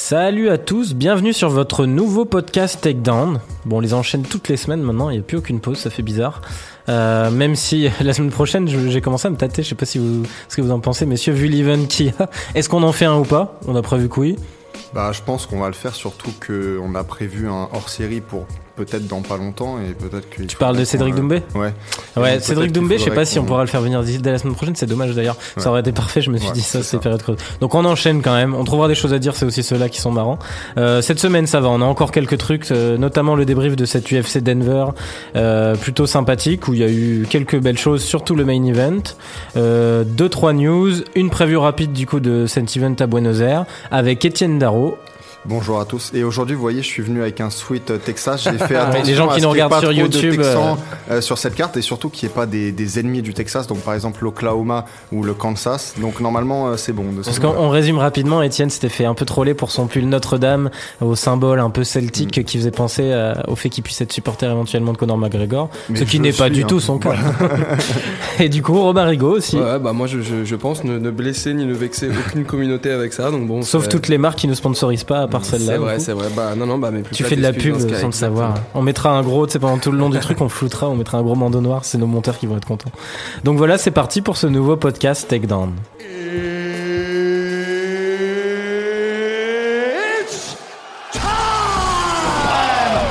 Salut à tous, bienvenue sur votre nouveau podcast Takedown. Bon, on les enchaîne toutes les semaines maintenant, il n'y a plus aucune pause, ça fait bizarre. Euh, même si la semaine prochaine, j'ai commencé à me tâter, je sais pas si vous, ce que vous en pensez, messieurs, vu l'event. Est-ce qu'on en fait un ou pas? On a prévu que oui. Bah, je pense qu'on va le faire, surtout qu'on a prévu un hors-série pour peut-être dans pas longtemps et peut-être que. Tu parles de Cédric Doumbé Ouais. Ouais, Cédric Doumbé, je sais pas si on pourra le faire venir dès la semaine prochaine, c'est dommage d'ailleurs. Ça aurait été parfait, je me suis Ouais, dit ça, c'est période creuse. Donc on enchaîne quand même, on trouvera des choses à dire, c'est aussi ceux-là qui sont marrants. Euh, cette semaine ça va, on a encore quelques trucs, euh, notamment le débrief de cette UFC Denver, euh, plutôt sympathique, où il y a eu quelques belles choses, surtout le main event. Euh, deux, trois news, une preview rapide du coup de cet event à Buenos Aires, avec Étienne Darro. Bonjour à tous. Et aujourd'hui, vous voyez, je suis venu avec un sweat euh, Texas. J'ai fait attention Les gens à qui ce nous regardent pas sur trop de YouTube, Texans, euh, sur cette carte et surtout qu'il n'y ait pas des, des ennemis du Texas, donc par exemple l'Oklahoma ou le Kansas. Donc normalement, euh, c'est bon. de ce Parce qu'on résume rapidement, Étienne s'était fait un peu troller pour son pull Notre-Dame au symbole un peu celtique qui faisait penser euh, au fait qu'il puisse être supporter éventuellement de Conor McGregor, Mais ce qui n'est pas du hein. tout son cas. Et du coup, Robin Rigaud aussi. Ouais, bah moi je, je, je pense ne, ne blesser ni ne vexer aucune communauté avec ça, donc bon. Sauf toutes les marques qui ne sponsorisent pas, à part celle-là. C'est vrai, c'est vrai. Bah non, non, bah mais plus Tu fais de la pub sans le savoir. On mettra un gros, tu sais, pendant tout le long du truc, on floutera, on mettra un gros bandeau noir, c'est nos monteurs qui vont être contents. Donc voilà, c'est parti pour ce nouveau podcast Takedown. It's time!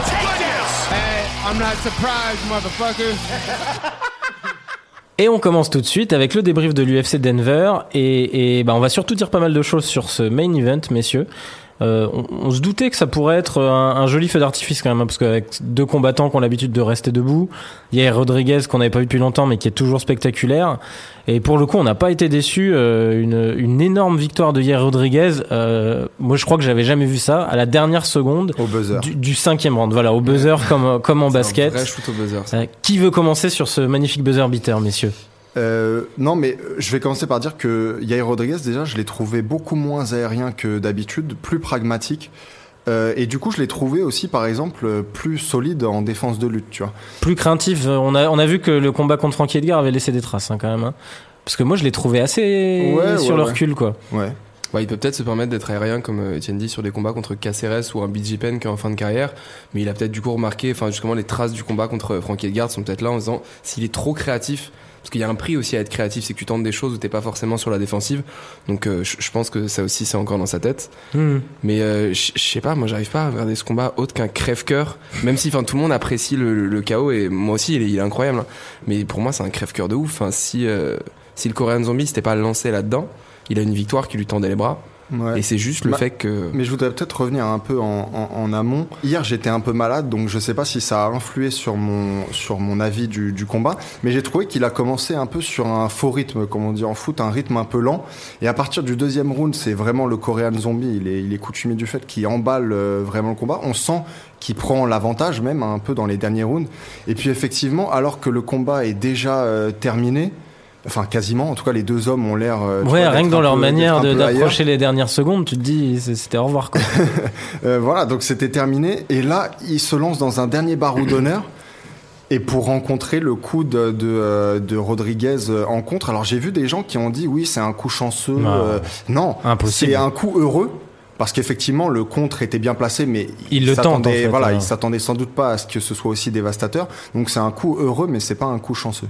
Take this! Hey, I'm not surprised, motherfucker. Et on commence tout de suite avec le débrief de l'UFC Denver. Et, et bah, on va surtout dire pas mal de choses sur ce main event, messieurs. Euh, on, on se doutait que ça pourrait être un, un joli feu d'artifice quand même, hein, parce qu'avec deux combattants qui ont l'habitude de rester debout, il y a Rodriguez qu'on n'avait pas vu depuis longtemps, mais qui est toujours spectaculaire. Et pour le coup, on n'a pas été déçus. Euh, une, une énorme victoire de Yair Rodriguez. Euh, moi, je crois que j'avais jamais vu ça à la dernière seconde Au buzzer. du, du cinquième round. Voilà, au buzzer comme comme en un basket. vrai shoot au buzzer. ça. Euh, qui veut commencer sur ce magnifique buzzer beater, messieurs? Euh, non, mais euh, je vais commencer par dire que Yair Rodriguez, déjà, je l'ai trouvé beaucoup moins aérien que d'habitude, plus pragmatique. Euh, et du coup, je l'ai trouvé aussi, par exemple, plus solide en défense de lutte, tu vois. plus craintif. On a, on a vu que le combat contre Frankie Edgar avait laissé des traces hein, quand même. hein. Parce que moi je l'ai trouvé assez Ouais, sur ouais, le ouais. recul quoi. Ouais. Ouais, il peut peut-être se permettre d'être aérien, comme Etienne dit, sur des combats contre Caceres ou un BJ Penn qui est en fin de carrière. Mais il a peut-être du coup remarqué, enfin, justement, les traces du combat contre Frankie Edgar sont peut-être là en disant s'il est trop créatif. Parce qu'il y a un prix aussi à être créatif, c'est que tu tentes des choses où t'es pas forcément sur la défensive. Donc euh, je pense que ça aussi c'est encore dans sa tête. Hmm. Mais euh, je sais pas, moi j'arrive pas à regarder ce combat autre qu'un crève-cœur. Même si enfin tout le monde apprécie le, chaos et moi aussi il est, il est incroyable. hein. Mais pour moi c'est un crève-cœur de ouf. Enfin, si euh, si le Korean Zombie s'était pas lancé là-dedans, il a une victoire qui lui tendait les bras. Ouais. Et c'est juste le Bah, fait que Mais je voudrais peut-être revenir un peu en, en- en amont. Hier, j'étais un peu malade, donc je sais pas si ça a influé sur mon, sur mon avis du, du combat, mais j'ai trouvé qu'il a commencé un peu sur un faux rythme, comme on dit en foot, un rythme un peu lent. Et à partir du deuxième round, c'est vraiment le Korean Zombie, il est, il est coutumier du fait qu'il emballe euh, vraiment le combat. On sent qu'il prend l'avantage même un peu dans les derniers rounds. Et puis effectivement, alors que le combat est déjà euh, terminé, enfin quasiment, en tout cas les deux hommes ont l'air... euh, Ouais, vois, rien que dans leur peu- manière de- d'approcher les dernières secondes, tu te dis c'était au revoir quoi. Euh, voilà, donc c'était terminé. Et là, il se lance dans un dernier barreau d'honneur. Et pour rencontrer le coup de, de, euh, de Rodriguez euh, en contre. Alors j'ai vu des gens qui ont dit oui, c'est un coup chanceux. Non. euh, non, Impossible. c'est un coup heureux. Parce qu'effectivement, le contre était bien placé, mais Il le tente, en fait, Voilà, hein. il s'attendait sans doute pas à ce que ce soit aussi dévastateur. Donc c'est un coup heureux, mais c'est pas un coup chanceux.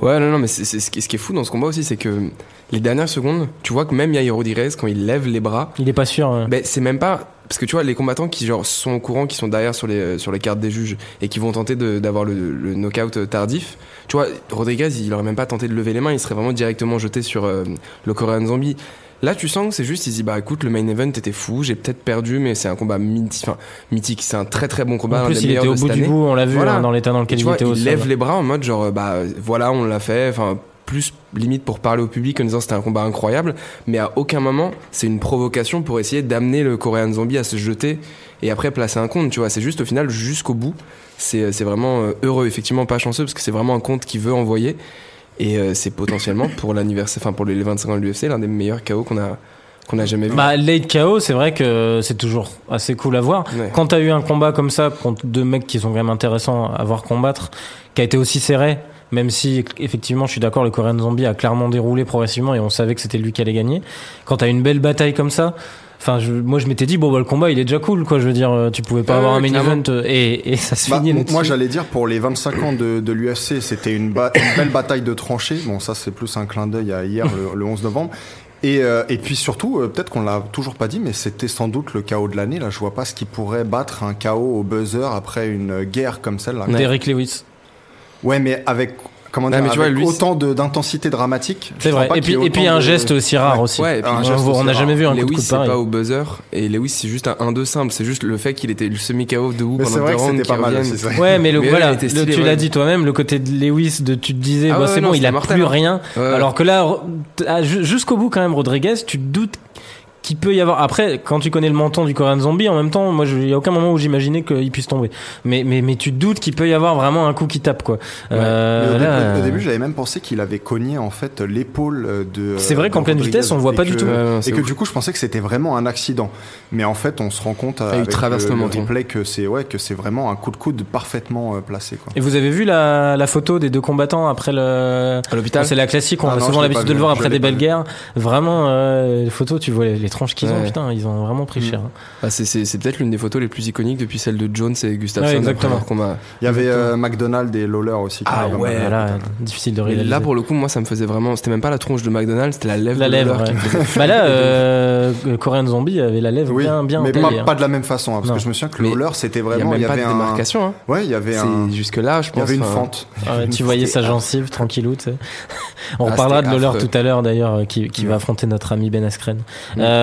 Ouais, non, non, mais c'est c'est- ce qui est fou dans ce combat aussi, c'est que les dernières secondes, tu vois que même Yair Rodriguez, quand il lève les bras, Il est pas sûr. hein. ben, c'est même pas. Parce que tu vois, les combattants qui genre, sont au courant, qui sont derrière sur les, euh, sur les cartes des juges et qui vont tenter de- d'avoir le, le knockout tardif, tu vois, Rodriguez, il aurait même pas tenté de lever les mains, il serait vraiment directement jeté sur euh, le Korean Zombie. Là, tu sens que c'est juste, il dit, bah écoute, le main event était fou, j'ai peut-être perdu, mais c'est un combat mythique, enfin, mythique, c'est un très très bon combat. en plus, il était au bout du année. bout, on l'a vu Voilà. hein, dans l'état dans lequel tu il vois, était au il sol. lève les bras en mode genre bah voilà on l'a fait enfin plus limite pour parler au public en disant c'était un combat incroyable mais à aucun moment c'est une provocation pour essayer d'amener le Korean Zombie à se jeter et après placer un compte tu vois c'est juste au final jusqu'au bout c'est vraiment euh, heureux effectivement pas chanceux parce que c'est vraiment un compte qui veut envoyer et euh, c'est potentiellement pour l'anniversaire enfin pour les 25 ans de l'UFC l'un des meilleurs KO qu'on a qu'on a jamais vu Bah, late KO, c'est vrai que c'est toujours assez cool à voir. Ouais. Quand t'as eu un combat comme ça contre deux mecs qui sont quand même intéressants à voir combattre, qui a été aussi serré, même si effectivement je suis d'accord, le Korean Zombie a clairement déroulé progressivement et on savait que c'était lui qui allait gagner. Quand t'as une belle bataille comme ça, Enfin, je- moi, je m'étais dit, bon, bah, le combat, il est déjà cool, quoi. Je veux dire, euh, tu pouvais pas avoir un main clairement. event euh, et, et ça se Bah, finit moi, j'allais dire pour les 25 ans de, de l'UFC, c'était une, ba- une belle bataille de tranchées. Bon, ça, c'est plus un clin d'œil à hier, le, le 11 novembre. Et, euh, et puis surtout, euh, peut-être qu'on l'a toujours pas dit, mais c'était sans doute le chaos de l'année. Là, je vois pas ce qui pourrait battre un chaos au buzzer après une guerre comme celle-là. Derrick Lewis. Ouais, mais avec comment dire, mais tu vois, avec lui, autant de- d'intensité dramatique. C'est vrai. pas Et puis, et puis, un de- geste aussi rare aussi. Ouais, et puis Un On- geste on aussi n'a jamais vu un coup de Lewis, c'est pas au buzzer. Et Lewis, c'est juste un 1-2 simple. C'est juste le fait qu'il était le semi-KO Mais c'est pendant vrai deux rounds. c'était pas mal. Ouais, mais le, voilà, stylé, tu ouais. l'as dit toi-même, le côté de Lewis, de, tu te disais, Ah c'est bon, il a mortel, plus hein. rien. Alors que là, ah, ju- jusqu'au bout quand même, Rodriguez, tu te doutes qu'il peut y avoir. Après, quand tu connais le menton du Korean Zombie, en même temps, moi, il y a aucun moment où j'imaginais qu'il puisse tomber. Mais, mais, mais tu te doutes qu'il peut y avoir vraiment un coup qui tape, quoi. Euh, Mais au, au début, j'avais même pensé qu'il avait cogné en fait l'épaule euh, de. C'est vrai qu'en pleine vitesse, on le voit pas du tout. Ouais, non, Et c'est que ouf. du coup, je pensais que c'était vraiment un accident. Mais en fait, on se rend compte Ah, il avec traverse le le, menton. replay que c'est ouais que c'est vraiment un coup de coude parfaitement euh, placé. Quoi. Et vous avez vu la, la photo des deux combattants après le. À l'hôpital C'est la classique, on Ah a non, souvent l'habitude de le voir après des belles guerres. Vraiment, euh, les photos, tu vois les, les tranches qu'ils ont, Ouais. putain, ils ont vraiment pris Mm. cher. hein. Bah, c'est- c'est c'est peut-être l'une des photos les plus iconiques depuis celle de Jones et Gustafsson. Ouais, après exactement. combat. Il y avait euh, McDonald et Lawler aussi. Ah ouais, difficile de réaliser. là, pour le coup, moi, ça me faisait vraiment. C'était même pas la tronche de McDonald's, c'était la lèvre la de lèvre. Ouais. faisait- bah là, euh, Korean Zombie avait la lèvre Oui, bien, bien mais pas, hein. pas de la même façon, hein, parce Non. que je me souviens que Mais Lawler c'était vraiment, il y pas de avait démarcation. hein. ouais, il y avait un, jusque là, je il y pense. avait une fente. Ah tu voyais sa gencive tranquillou, tu sais. On Ah, reparlera de Lawler tout à l'heure d'ailleurs, euh, qui, qui Ouais. va affronter notre ami Ben Askren.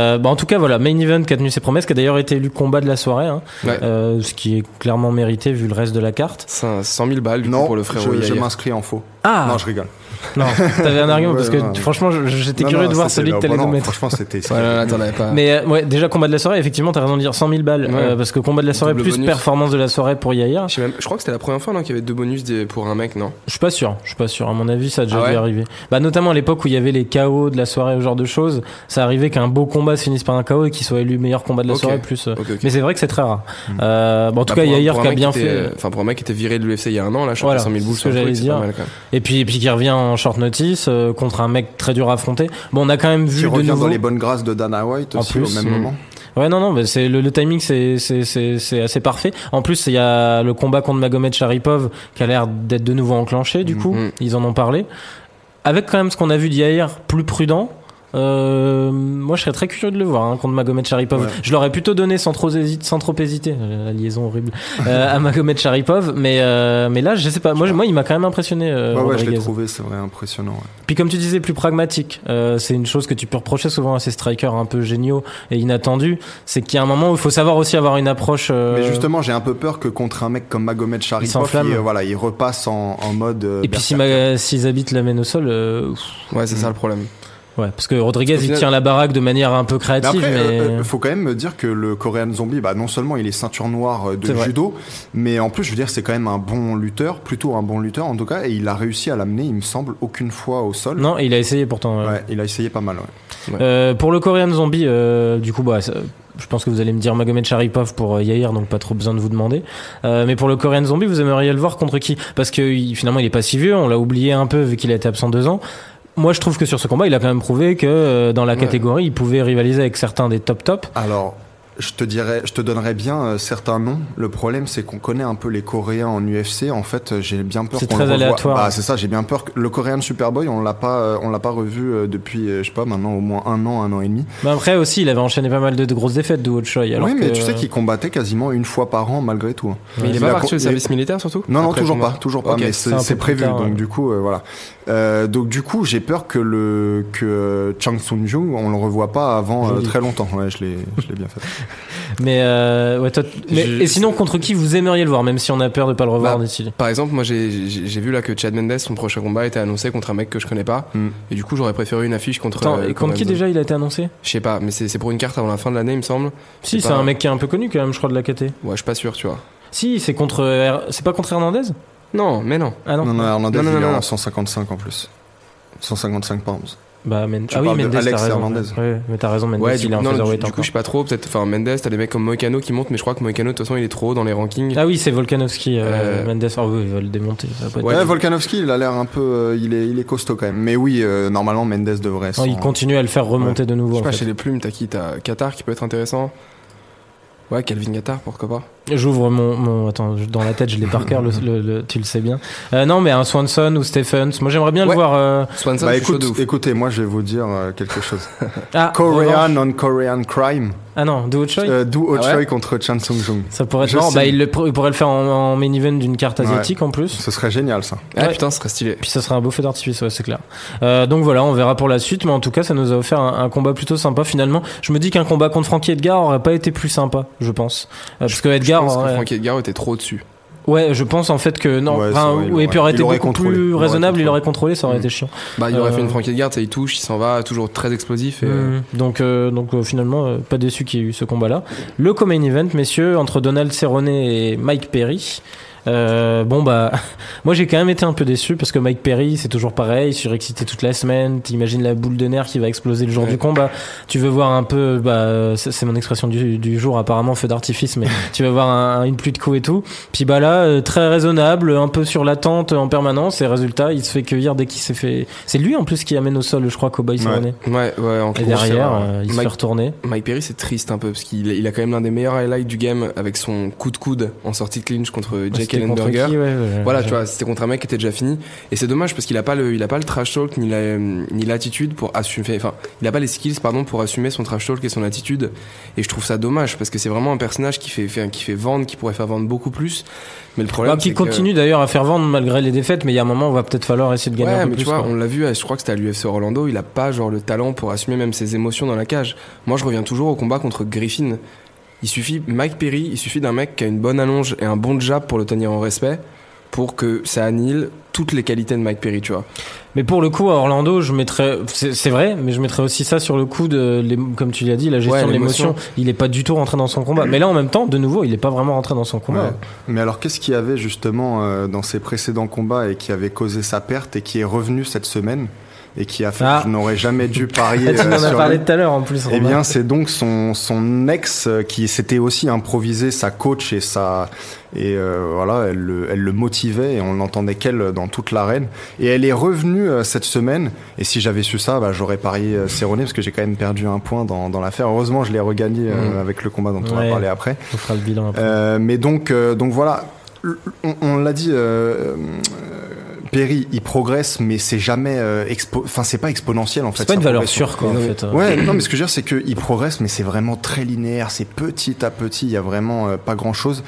Euh, bah, en tout cas, voilà, main event qui a tenu ses promesses, qui a d'ailleurs été élu combat de la soirée, hein, Ouais. euh, ce qui est clairement mérité vu le reste de la carte. 100 000 balles du coup, Non, pour le frérot je, je m'inscris en faux. Ah Non, je rigole. Non, t'avais un argument Ouais, parce que non. franchement, j'étais curieux non, de voir celui que t'allais nous mettre. Franchement, c'était. Avais pas. Mais euh, ouais, déjà combat de la soirée, effectivement, t'as raison de dire 100 000 balles, Ouais. euh, parce que combat de la soirée Double plus bonus. performance de la soirée pour Yair. Je, sais même- je crois que c'était la première fois non, qu'il y avait deux bonus pour un mec, non? Je suis pas sûr, je suis pas sûr. À mon avis, ça a déjà Ah dû arriver. Bah, notamment à l'époque où il y avait les KO de la soirée, ce genre de choses. Ça arrivait qu'un beau combat se finisse par un KO et qu'il soit élu meilleur combat de la soirée plus. euh. Mais c'est vrai que c'est très rare. Mm. Euh, bon, en tout Bah, cas, un qui a bien fait. Enfin, pour un mec qui était viré de l'UFC il y a un an, là, je Voilà, crois 100 000 boules c'est pas dire. mal quand même. Et puis, et puis qui revient en short notice euh, contre un mec très dur à affronter. Bon, on a quand même Qui vu revient nouveau. dans les bonnes grâces de Dana White En aussi plus, au même mm. moment. Ouais, non, non, mais c'est le, le timing, c'est c'est assez parfait. En plus, il y a le combat contre Magomed Sharipov qui a l'air d'être de nouveau enclenché. Du coup, Mhm. ils en ont parlé. Avec quand même ce qu'on a vu d'hier, plus prudent. Euh, moi, je serais très curieux de le voir hein, contre Magomed Sharipov. Ouais. Je l'aurais plutôt donné sans trop hésiter, sans trop hésiter, euh, la liaison horrible, euh, à Magomed Sharipov. Mais euh, mais là, je sais pas. Moi, je- moi, il m'a quand même impressionné. Euh, ouais, ouais, je l'ai trouvé, c'est vrai, impressionnant. ouais. Puis comme tu disais, plus pragmatique. Euh, c'est une chose que tu peux reprocher souvent à ces strikers un peu géniaux et inattendus. C'est qu'il y a un moment où il faut savoir aussi avoir une approche. euh, Mais justement, j'ai un peu peur que contre un mec comme Magomed Sharipov, il, euh, voilà, il repasse en, en mode. euh, Et puis si, berserker. Ma- si Zabit l'amène au sol, euh, Ouais, c'est ça le problème. Ouais, parce que Rodriguez Parce il tient la baraque de manière un peu Mais créative, après, mais, euh, euh, faut quand même me dire que le Korean Zombie, bah, non seulement il est ceinture noire euh, de vrai. judo, mais en plus, je veux dire, c'est quand même un bon lutteur, plutôt un bon lutteur en tout cas, et il a réussi à l'amener, il me semble, aucune fois au sol. non, il a essayé pourtant. ouais. Ouais, il a essayé pas mal. Ouais. Euh, pour le Korean Zombie, euh, du coup, bah, je pense que vous allez me dire Magomed Sharipov pour euh, Yair, donc pas trop besoin de vous demander. Euh, mais pour le Korean Zombie, vous aimeriez le voir contre qui? Parce que finalement, il est pas si vieux, on l'a oublié un peu vu qu'il a été absent deux ans. Moi, je trouve que sur ce combat, il a quand même prouvé que euh, dans la Ouais. catégorie, il pouvait rivaliser avec certains des top top. Alors, je te dirais, je te donnerais bien euh, certains noms. Le problème, c'est qu'on connaît un peu les Coréens en UFC. En fait, euh, j'ai bien peur C'est très le aléatoire. Bah, c'est ça, j'ai bien peur que le Coréen Superboy, on l'a pas, euh, on l'a pas revu euh, depuis, euh, je sais pas, maintenant au moins un an, un an et demi. Mais après aussi, il avait enchaîné pas mal de, de grosses défaites de Choi. Alors oui, mais que- tu sais qu'il combattait quasiment une fois par an malgré tout. hein. Mais il est pas a parti au service militaire surtout Non, non, toujours pas, toujours pas, mais C'est prévu. tard, ouais. donc du coup, euh, voilà. Euh, donc du coup, j'ai peur que le que Chang Sun Jung, on le revoit pas avant euh, très longtemps. Ouais, je l'ai, je l'ai bien fait. Mais, euh, ouais, toi- mais- Je- et sinon, contre qui vous aimeriez le voir, même si on a peur de pas le revoir Bah, d'ici Par exemple, moi j'ai vu là que Chad Mendes, son prochain combat était annoncé contre un mec que je connais pas. Hmm. Et du coup, j'aurais préféré une affiche contre. Attends, euh, et contre qui déjà il a été annoncé? Je sais pas, mais c'est c'est pour une carte avant la fin de l'année, il me semble. Si, C'est pas- un mec qui est un peu connu quand même, je crois, de la KT. Ouais, je suis pas sûr, tu vois. Si, c'est contre. Her- C'est pas contre Hernandez? Non, mais non. Ah non. Non, non, Hernandez, Non, non, il est non, en non. 155 en plus. 155 pounds. Bah, Mendes. Tu ah oui, Mendes, Alex raison. Hernandez. Ouais, mais t'as raison, Mendes, Ouais, il du, est en non, du, du coup, je sais pas trop. Peut-être, enfin, Mendes, t'as des mecs comme Moicano qui montent, mais je crois que Moicano, de toute façon, il est trop haut dans les rankings. Ah oui, c'est Volkanovski, euh, Euh, Mendes. Ah oui, il va le démonter. Ça va pas être- Ouais, Volkanovski, il a l'air un peu, euh, il est, il est costaud quand même. Mais oui, euh, normalement Mendes devrait. Non, s'en- il continue à le faire remonter de nouveau. Je sais pas, fait. chez les plumes, t'as qui? T'as Qatar qui peut être intéressant? Ouais, Calvin Qatar, pourquoi pas? J'ouvre mon, mon. Attends, dans la tête, je l'ai par cœur, le, le- le- tu le sais bien. Euh, non, mais un Swanson ou Stephens. Moi, j'aimerais bien Ouais. le voir. euh, Swanson, Bah écoute, écoutez, moi je vais vous dire euh, quelque chose. Ah, Korean on Korean crime. Ah non, Do Choi Euh, Do Ah Choi contre Chan Sung Jung. Ça pourrait être sais. Bah, il, le, il pourrait le faire en, en main event d'une carte asiatique en plus. Ce serait génial ça. Ah Ouais. putain, ce serait stylé. Puis ça serait un beau feu d'artifice, ouais, c'est clair. Euh, donc voilà, on verra pour la suite, mais en tout cas, ça nous a offert un, un combat plutôt sympa finalement. Je me dis qu'un combat contre Frankie Edgar aurait pas été plus sympa, je pense. Euh, parce que Je Edgar, pense que aurait- Frankie Edgar était trop au-dessus. ouais, je pense en fait que non, Ouais, enfin, c'est vrai, il ouais, et puis aurait aurait- été beaucoup contrôlé. Plus raisonnable, il contrôlé. aurait contrôlé, ça aurait Mm. été chiant. Bah, il aurait Euh, fait une Frankie Edgar, ça il touche, il s'en va, toujours très explosif. Et, euh, Mm. Donc, euh, donc euh, finalement, euh, pas déçu qu'il y ait eu ce combat-là. Le co-main event, messieurs, entre Donald Cerrone et Mike Perry. Euh, bon bah, moi j'ai quand même été un peu déçu parce que Mike Perry c'est toujours pareil, surexcité toute la semaine. T'imagines la boule de nerfs qui va exploser le jour Ouais. du combat. Tu veux voir un peu, bah c'est mon expression du, du jour apparemment feu d'artifice, mais tu veux voir un- une pluie de coups et tout. Puis bah là euh, très raisonnable, un peu sur l'attente en permanence et résultat il se fait cueillir dès qu'il s'est fait. C'est lui en plus qui amène au sol, je crois, Cowboy Ouais. Cerrone. Ouais, ouais, en Et derrière, euh, il se Mike- fait retourner. Mike Perry, c'est triste un peu parce qu'il il a quand même l'un des meilleurs highlights du game avec son coup de coude en sortie de clinch contre Jake Ellenberger. qui, ouais, ouais, Voilà, ouais. tu vois, c'était contre un mec qui était déjà fini. Et c'est dommage parce qu'il a pas le, il a pas le trash talk ni la, ni l'attitude pour assumer, enfin, il a pas les skills, pardon, pour assumer son trash talk et son attitude. Et je trouve ça dommage parce que c'est vraiment un personnage qui fait, fait- qui fait vendre, qui pourrait faire vendre beaucoup plus. Mais le problème, Bah, qui que- continue d'ailleurs à faire vendre malgré les défaites, mais il y a un moment où va peut-être falloir essayer de gagner un peu mais plus. tu vois, quoi. on l'a vu, je crois que c'était à l'UFC Orlando, il a pas genre le talent pour assumer même ses émotions dans la cage. Moi, je reviens toujours au combat contre Griffin. Il suffit, Mike Perry, il suffit d'un mec qui a une bonne allonge et un bon jab pour le tenir en respect pour que ça annihile toutes les qualités de Mike Perry, tu vois. Mais pour le coup, à Orlando, je mettrais, c'est vrai, mais je mettrais aussi ça sur le coup de, comme tu l'as dit, la gestion Ouais, de l'émotion. Il est pas du tout rentré dans son combat. Mais là, en même temps, de nouveau, il est pas vraiment rentré dans son combat. Ouais. Mais alors, qu'est-ce qu'il y avait justement euh, dans ses précédents combats et qui avait causé sa perte et qui est revenu cette semaine? Et qui a fait Ah. que je n'aurais jamais dû parier Ah, tu euh, m'en as parlé lui. tout à l'heure en plus. Eh bien, c'est donc son, son ex euh, qui s'était aussi improvisé sa coach et sa et euh, voilà, elle le, elle le motivait et on n'entendait qu'elle dans toute l'arène. Et elle est revenue cette semaine. Et si j'avais su ça, bah, j'aurais parié Cerrone parce que j'ai quand même perdu un point dans, dans l'affaire. Heureusement, je l'ai regagné Mhm. avec le combat dont on va parler après. on fera le bilan après. Euh, mais donc, euh, donc voilà, on, on l'a dit. Perry, il progresse, mais c'est jamais, euh, expo- enfin c'est pas exponentiel en fait. c'est pas une valeur sûre, quoi, en fait. euh. Ouais, non, mais ce que je veux dire, c'est qu'il progresse, mais c'est vraiment très linéaire, c'est petit à petit, il y a vraiment euh, pas grand chose.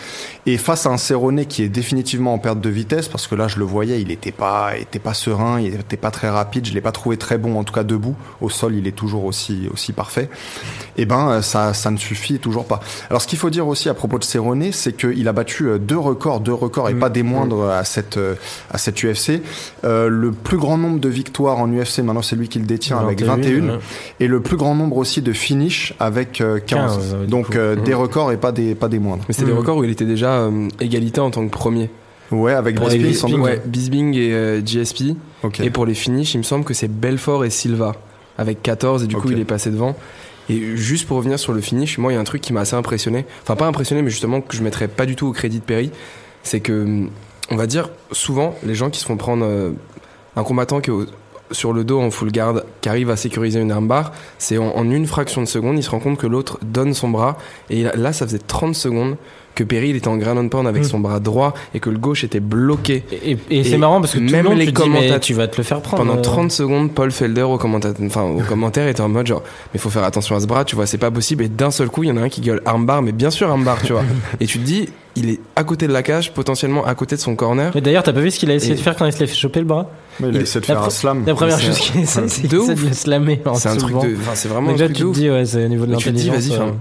Et face à un Cerrone qui est définitivement en perte de vitesse, parce que là, je le voyais, il était pas, était pas serein, il était pas très rapide, je l'ai pas trouvé très bon, en tout cas debout. Au sol, il est toujours aussi, aussi parfait. Et ben, euh, ça, ça ne suffit toujours pas. Alors, ce qu'il faut dire aussi à propos de Cerrone, c'est qu'il a battu euh, deux records, deux records, et Mm. pas des moindres à cette, euh, à cette UFC. Euh, le plus grand nombre de victoires en UFC, maintenant, c'est lui qui le détient avec 21 ouais. et le plus grand nombre aussi de finish avec euh, 15. 15, ouais, du Donc euh, Mhm. des records et pas des pas des moindres. Mais c'était des records où il était déjà euh, égalité en tant que premier. Ouais, avec Pour Bisping, les sans Bisping, doute. Ouais, Bisbing et euh, GSP. Et pour les finishes, il me semble que c'est Belfort et Silva avec 14 et du coup il est passé devant. Et juste pour revenir sur le finish, moi il y a un truc qui m'a assez impressionné. Enfin pas impressionné mais justement que je mettrais pas du tout au crédit de Perry, c'est que on va dire souvent les gens qui se font prendre euh, un combattant qui est au- sur le dos en full guard, qui arrive à sécuriser une armbar, c'est en, en une fraction de seconde, il se rend compte que l'autre donne son bras. Et là, ça faisait 30 secondes que Perry il était en ground and pound avec Mm. son bras droit et que le gauche était bloqué. Et, et- et c'est marrant parce que tout le même monde les tu commentateurs- tu vas te le faire prendre. Pendant euh. 30 secondes, Paul Felder au commentaire, enfin, au commentaire était en mode genre, mais faut faire attention à ce bras, tu vois, c'est pas possible. Et d'un seul coup, il y en a un qui gueule armbar, mais bien sûr armbar, tu vois. Et tu te dis, il est à côté de la cage, potentiellement à côté de son corner. Mais d'ailleurs, t'as pas vu ce qu'il a essayé Et- de faire quand il se l'est fait choper le bras? Mais il a essayé de faire un slam. La première chose qu'il essaie, c'est de le slammer. en C'est un truc de, enfin, c'est vraiment Donc un truc tu de te dis, ouais, c'est au niveau de Mais tu te dis, l'intelligence. vas-y, euh.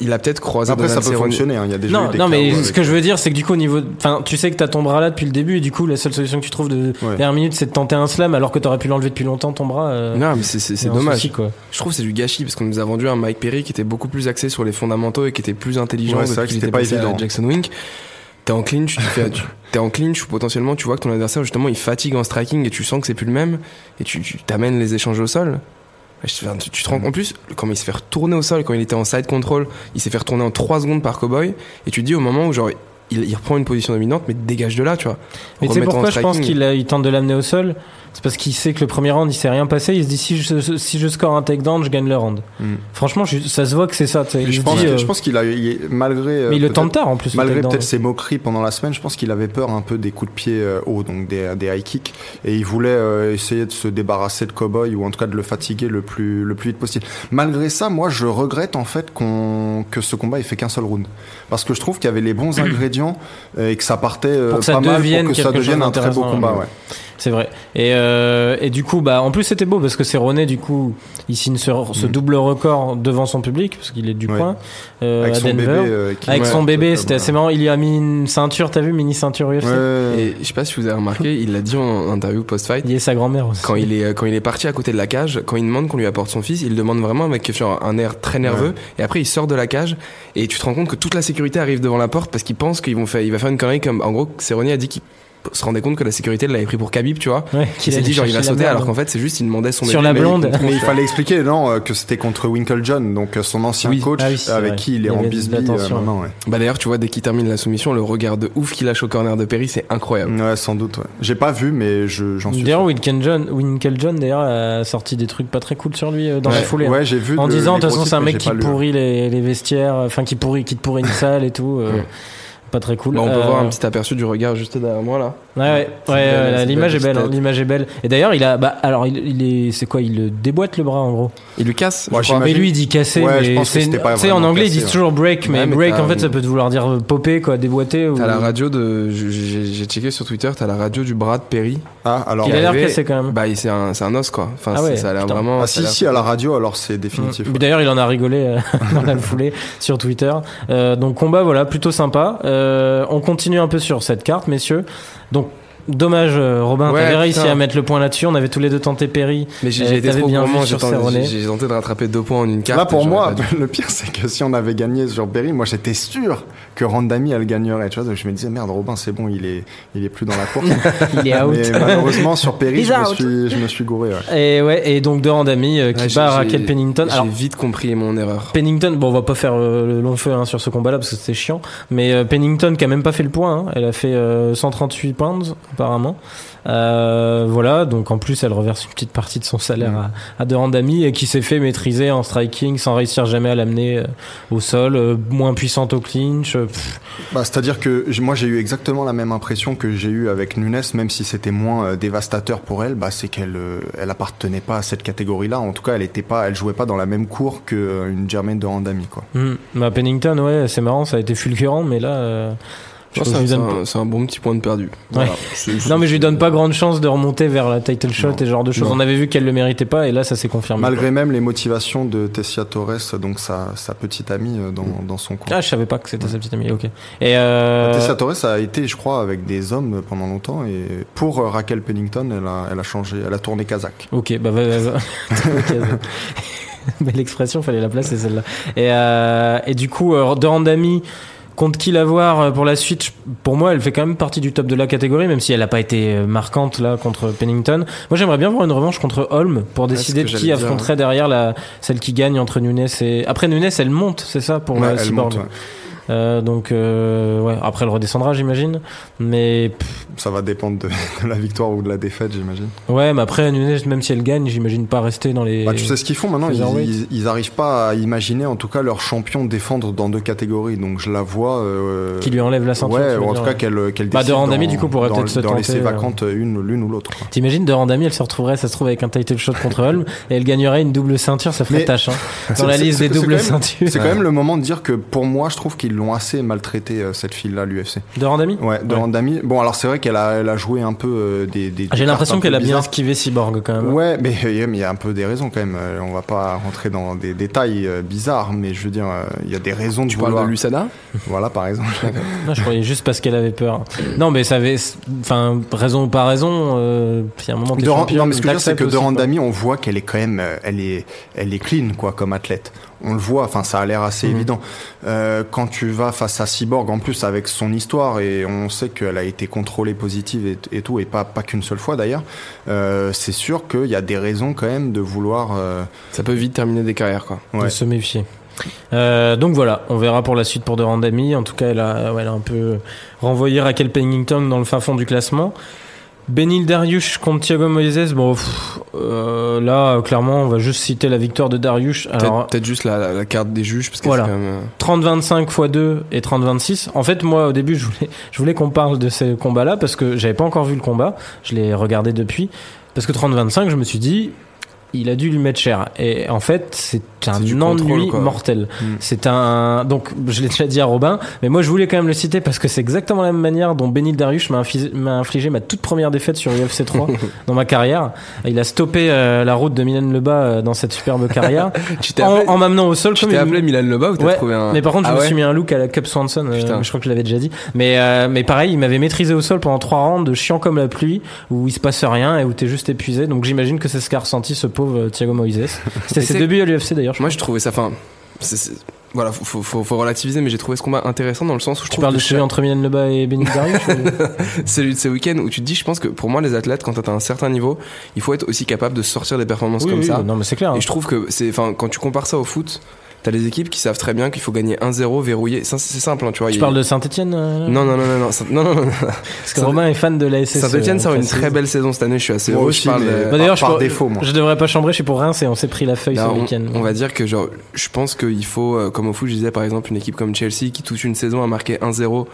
Il a peut-être croisé Après, ça peut Cerrone. fonctionner. hein, Il y a déjà eu Non, des non, mais ce avec- que je veux dire, c'est que du coup, au niveau, enfin, tu sais que t'as ton bras là depuis le début, et du coup, la seule solution que tu trouves de Ouais. dernière minute, c'est de tenter un slam, alors que t'aurais pu l'enlever depuis longtemps ton bras. euh, Non, mais c'est, dommage. souci, quoi. Je trouve que c'est du gâchis parce qu'on nous a vendu un Mike Perry qui était beaucoup plus axé sur les fondamentaux et qui était plus intelligent Ouais, c'est c'était était pas à évident. Jackson Wink. T'es en clinch, tu fais, tu- t'es en clinch ou potentiellement tu vois que ton adversaire justement il fatigue en striking et tu sens que c'est plus le même et tu tu t'amènes les échanges au sol. Tu, tu te rends en plus quand il se fait retourner au sol quand il était en side control, il s'est fait retourner en 3 secondes par Cowboy et tu te dis au moment où genre il, il reprend une position dominante mais dégage de là tu vois. Mais tu sais Remettre en pourquoi je pense qu'il il tente de l'amener au sol? C'est parce qu'il sait que le premier round il s'est rien passé. Il se dit si je, si je score un takedown, je gagne le round. Mm. Franchement, je- ça se voit que c'est ça. Je pense, euh, je pense qu'il a, il- malgré. euh, mais il le tente tard en plus. Malgré peut-être ses moqueries pendant la semaine, je pense qu'il avait peur un peu des coups de pied euh, hauts, donc des, des high kicks, et il voulait euh, essayer de se débarrasser de Cowboy ou en tout cas de le fatiguer le plus le plus vite possible. Malgré ça, moi, je regrette en fait qu'on que ce combat ait fait qu'un seul round, parce que je trouve qu'il y avait les bons ingrédients et que ça partait euh, Pour que ça pas mal devienne pour que ça devienne un très beau combat. ouais. Ouais. C'est vrai. Et, euh, et du coup, bah, en plus, c'était beau parce que c'est René, du coup, il signe ce, ce Mm. double record devant son public, parce qu'il est du Ouais. coin, euh, Avec à son Denver. bébé, euh, qui- Avec ouais, son bébé, euh, c'était assez marrant. Il lui a mis une ceinture, t'as vu, mini ceinture UFC. Ouais. Et je sais pas si vous avez remarqué, il l'a dit en interview post-fight. Il y a sa grand-mère aussi. Quand il est quand il est parti à côté de la cage, quand il demande qu'on lui apporte son fils, il demande vraiment avec genre, un air très nerveux. Et après, il sort de la cage et tu te rends compte que toute la sécurité arrive devant la porte parce qu'il pense qu'ils vont faire, il va faire une connerie comme en gros, Cerrone a dit qu'il se rendait compte que la sécurité l'avait pris pour Khabib, tu vois. Ouais, Il qu'il s'est dit genre il va sauter alors qu'en fait c'est juste il demandait son Sur la mais- blonde. Mais il fallait expliquer, non, euh, que c'était contre Winkle John, donc euh, son ancien Oui. coach, Ah oui, avec vrai. qui il Il est y en bisbee euh. Ouais. Bah d'ailleurs, tu vois dès qu'il termine la soumission, le regard de ouf qu'il lâche au corner de Perry, c'est incroyable. Ouais, sans doute. Ouais. J'ai pas vu, mais je, j'en suis. D'ailleurs, sûr. Winkle John, Winkle John d'ailleurs, a sorti des trucs pas très cool sur lui euh, dans ouais, la foulée. Ouais, j'ai vu. en disant, de toute façon, c'est un mec qui lu. pourrit les, les vestiaires, enfin, qui pourrit, qui te pourrit une salle et tout. Euh. Pas très cool. Bah, on peut Euh, voir un petit aperçu du regard juste derrière moi là. Ouais, ouais, euh, l'image est belle, hein, l'image est belle. Et d'ailleurs, il a, bah, alors, il, il est, c'est quoi, il le déboîte le bras en gros? Il lui casse. Moi, je crois. Mais lui, il dit casser, mais c'est, c'était pas tu sais, en anglais, ils disent ouais. toujours break, mais, Ouais, mais break, en fait, ça peut vouloir dire euh, popper, quoi, déboîter. Ou... T'as la radio de, j'ai checké sur Twitter, t'as la radio du bras de Perry. Ah, alors. Il a l'air cassé quand même. Bah il- c'est un, c'est un os quoi. Enfin Ah ça a l'air vraiment. Ah, si, si, à la radio, alors c'est définitif. Mais ouais. D'ailleurs, il en a rigolé euh, dans la foulée sur Twitter. Euh, donc combat, voilà, plutôt sympa. Euh, on continue un peu sur cette carte, messieurs. Dommage, euh, Robin, Ouais, t'avais réussi à mettre le point là-dessus. On avait tous les deux tenté Perry. Mais j'ai Euh, été trop bien sur j'ai tenté, de rattraper deux points en une carte. Là, pour moi, le pire, c'est que si on avait gagné sur Berry, moi, j'étais sûr que Randami, elle gagnerait. Tu vois, je me disais, merde, Robin, c'est bon, il est, il est plus dans la course. Il est out. Mais malheureusement, sur Perry, je me, suis, je me suis gouré. ouais. Et ouais, et donc de Randami euh, qui Ouais, bat Raquel Pennington. Alors J'ai vite compris mon erreur. Pennington, bon, on va pas faire euh, le long feu hein, sur ce combat-là parce que c'était chiant. Mais euh, Pennington qui a même pas fait le point, hein. elle a fait euh, 138 pounds apparemment. Euh, voilà, donc en plus elle reverse une petite partie de son salaire Mm. à, à De Randami et qui s'est fait maîtriser en striking sans réussir jamais à l'amener euh, au sol, euh, moins puissante au clinch. Bah, C'est-à-dire que moi, j'ai eu exactement la même impression que j'ai eu avec Nunes, même si c'était moins dévastateur pour elle. Bah, c'est qu'elle elle appartenait pas à cette catégorie-là. En tout cas, elle était pas, elle jouait pas dans la même cour qu'une Jermaine de Randami. Quoi. Hmm. Bah, Pennington, ouais, c'est marrant, ça a été fulgurant, mais là. euh, c'est un, bon petit point de perdu. Voilà. C'est- Non mais je lui donne pas grande chance de remonter vers la title shot Non. et ce genre de choses. On avait vu qu'elle le méritait pas et là ça s'est confirmé. Malgré même les motivations de Tessia Torres, donc sa, sa petite amie euh, dans, dans son coin. Ah je savais pas que c'était sa petite amie. Ok. Et euh... Tessia Torres a été, je crois, avec des hommes pendant longtemps et pour euh, Raquel Pennington, elle a, elle a changé, elle a tourné kazakh. Ok, bah, va- va- va. Belle expression, fallait la placer celle-là. Et, euh, et du coup, euh, de Randami, contre qui l'avoir euh, pour la suite Pour moi, elle fait quand même partie du top de la catégorie, même si elle n'a pas été euh, marquante là contre Pennington. Moi, j'aimerais bien voir une revanche contre Holm pour décider de qui dire, affronterait derrière la celle qui gagne entre Nunes et après Nunes, elle monte, c'est ça pour Ouais, la elle Cyborg. monte, ouais. Euh, donc euh, ouais, après elle redescendra, j'imagine. Mais pff, Ça va dépendre de, de la victoire ou de la défaite, j'imagine. ouais, mais après Nunes, même si elle gagne, j'imagine pas rester dans les. Bah, tu sais ce qu'ils font maintenant ils, Featherweight. ils, ils arrivent pas à imaginer en tout cas leur champion défendre dans deux catégories. Donc je la vois. euh, qui lui enlève la ceinture. Ouais, ou en dire, tout cas ouais. qu'elle qu'elle Bah, de Randami, du coup, pourrait peut-être se dans laisser tenter, euh. vacante une l'une ou l'autre. T'imagines de Randami, elle se retrouverait, ça se trouve, avec un title shot contre Holm et elle gagnerait une double ceinture, ça ferait Mais- tâche. Hein, dans la liste des doubles même- ceintures. C'est quand même le moment de dire que pour moi, je trouve qu'ils l'ont assez maltraité euh, cette fille-là, l'UFC. De Randami Ouais, de Ouais. Randami. Bon, alors c'est vrai qu'elle a, elle a joué un peu euh, des, des. J'ai l'impression qu'elle a bien esquivé Cyborg quand même. Ouais, mais euh, il y a un peu des raisons quand même. Euh, On va pas rentrer dans des détails euh, bizarres, mais je veux dire, euh, il y a des raisons de Tu parles vouloir. de Lusada Voilà, par exemple. Non, je croyais juste parce qu'elle avait peur. Non, mais ça avait, enfin, raison ou pas raison, euh, il y a un moment De champion, non, mais ce que je veux dire, c'est que de. Randami, on voit qu'elle est quand même, euh, elle est, elle est clean, quoi, comme athlète. On le voit, enfin ça a l'air assez Mhm. évident. Euh, quand tu vas face à Cyborg, en plus avec son histoire et on sait qu'elle a été contrôlée positive et, et tout, et pas pas qu'une seule fois d'ailleurs, euh, c'est sûr qu'il y a des raisons quand même de vouloir. euh, Ça peut vite terminer des carrières, quoi. de ouais. se méfier. Euh, donc voilà, on verra pour la suite pour Durandamy. En tout cas, elle a, ouais, elle a un peu renvoyé Raquel Pennington dans le fin fond du classement. Benil Dariush contre Thiago Moises. Bon, pff, euh, là, clairement, on va juste citer la victoire de Dariush. Peut-être juste la, la- la carte des juges, parce que Voilà. c'est quand même. euh, 30-25 x 2 et 30-26. En fait, moi, au début, je voulais, je voulais qu'on parle de ces combats-là parce que j'avais pas encore vu le combat. Je l'ai regardé depuis. Parce que 30-25, je me suis dit, il a dû lui mettre cher. Et en fait, c'est un ennui contrôle, mortel. Mm. C'est un, donc, je l'ai déjà dit à Robin, mais moi, je voulais quand même le citer parce que c'est exactement la même manière dont Benil Dariush m'a infligé, m'a infligé ma toute première défaite sur UFC 3 dans ma carrière. Il a stoppé euh, la route de Milan Lebas euh, dans cette superbe carrière en, appelé, en m'amenant au sol tu t'es appelé Milan Loba ou t'as Ouais, trouvé un. mais par contre, je Ah me suis mis un look à la Cup Swanson. euh, je crois que je l'avais déjà dit. Mais, euh, mais pareil, il m'avait maîtrisé au sol pendant trois rounds, de chiant comme la pluie, où il se passe rien et où t'es juste épuisé. Donc j'imagine que c'est ce qu'a ressenti ce pauvre Thiago Moises. C'était ses débuts à l'UFC d'ailleurs. Moi, je trouvais ça. Enfin, voilà, faut, faut, relativiser, mais j'ai trouvé ce combat intéressant dans le sens où je Tu parles de celui entre Milan Leba et ou- celui de ces week-ends où tu te dis, je pense que pour moi, les athlètes, quand t'as un certain niveau, il faut être aussi capable de sortir des performances Oui, comme oui, ça. Non, mais c'est clair. hein. Et je trouve que c'est, enfin, quand tu compares ça au foot, t'as des équipes qui savent très bien qu'il faut gagner 1-0 verrouillé. Ça, C'est simple, hein, tu vois. Tu il- parles de Saint-Etienne Non, non, non, non, non, ça- non, non, non. Parce que Romain est fan de la SSE. Saint-Etienne on sort une très belle saison cette année. Je suis assez Moi heureux. aussi, je parle mais- de- Bah, d'ailleurs, par défaut, moi. je devrais pas chambrer, je suis pour Reims et on s'est pris la feuille Là, ce on, week-end. on va dire que genre, je pense qu'il faut, euh, comme au foot, je disais par exemple une équipe comme Chelsea qui toute une saison a marqué 1-0,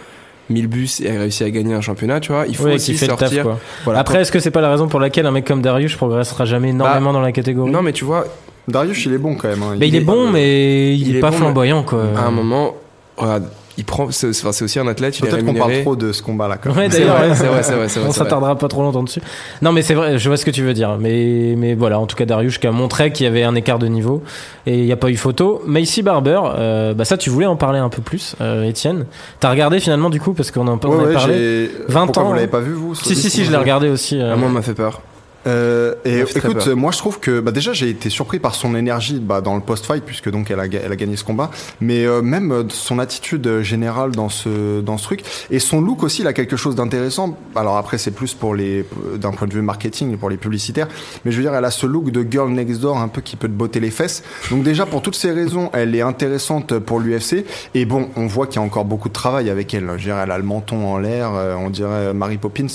1000 buts et a réussi à gagner un championnat, tu vois. Il faut Ouais, aussi qui fait taf, sortir. quoi. voilà, Après, est-ce que c'est pas la raison pour laquelle un mec comme Dariush progressera jamais énormément dans la catégorie? non, mais tu vois, Darius, il est bon quand même. hein. Mais il est bon, mais il, il est, est pas bon, flamboyant, quoi. à un moment, regarde, il prend, c'est enfin, c'est aussi un athlète, il Peut-être qu'on parle trop de ce combat-là. quand même. Ouais, d'ailleurs, vrai, ouais. c'est vrai, c'est vrai, c'est vrai, On s'attardera pas trop longtemps dessus. Non, mais c'est vrai, je vois ce que tu veux dire. Mais, mais voilà, en tout cas, Darius qui a montré qu'il y avait un écart de niveau et il n'y a pas eu photo. Macy Barber, euh, bah ça, tu voulais en parler un peu plus, euh, Étienne. T'as regardé finalement du coup parce qu'on en a ouais, parlé. j'ai- 20 Pourquoi ans, vous l'avez hein. pas vu vous Si, si, si, je l'ai regardé aussi. euh. Ah, moi, on m'a fait peur. Euh, et écoute, moi je trouve que bah, déjà j'ai été surpris par son énergie bah, dans le post-fight puisque donc elle a, elle a gagné ce combat, mais euh, même euh, son attitude euh, générale dans ce dans ce truc et son look aussi, il a quelque chose d'intéressant. Alors après c'est plus pour les d'un point de vue marketing pour les publicitaires, mais je veux dire elle a ce look de girl next door un peu qui peut te botter les fesses. Donc déjà pour toutes ces raisons, elle est intéressante pour l'UFC et bon, on voit qu'il y a encore beaucoup de travail avec elle. Je veux dire, elle a le menton en l'air, euh, on dirait Mary Poppins.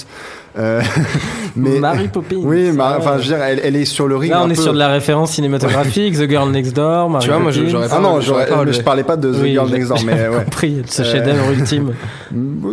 Euh, mais Mary Poppins. oui, enfin, je veux dire, elle, elle est sur le ring. Là, on un est peu- sur de la référence cinématographique, The Girl Next Door, Mary Tu vois, moi, Poppins. j'aurais Ah non, J'aurais pas mais relevé. je parlais pas de The Oui, Girl Next Door, mais ouais. compris, ce Euh, chef-d'œuvre ultime.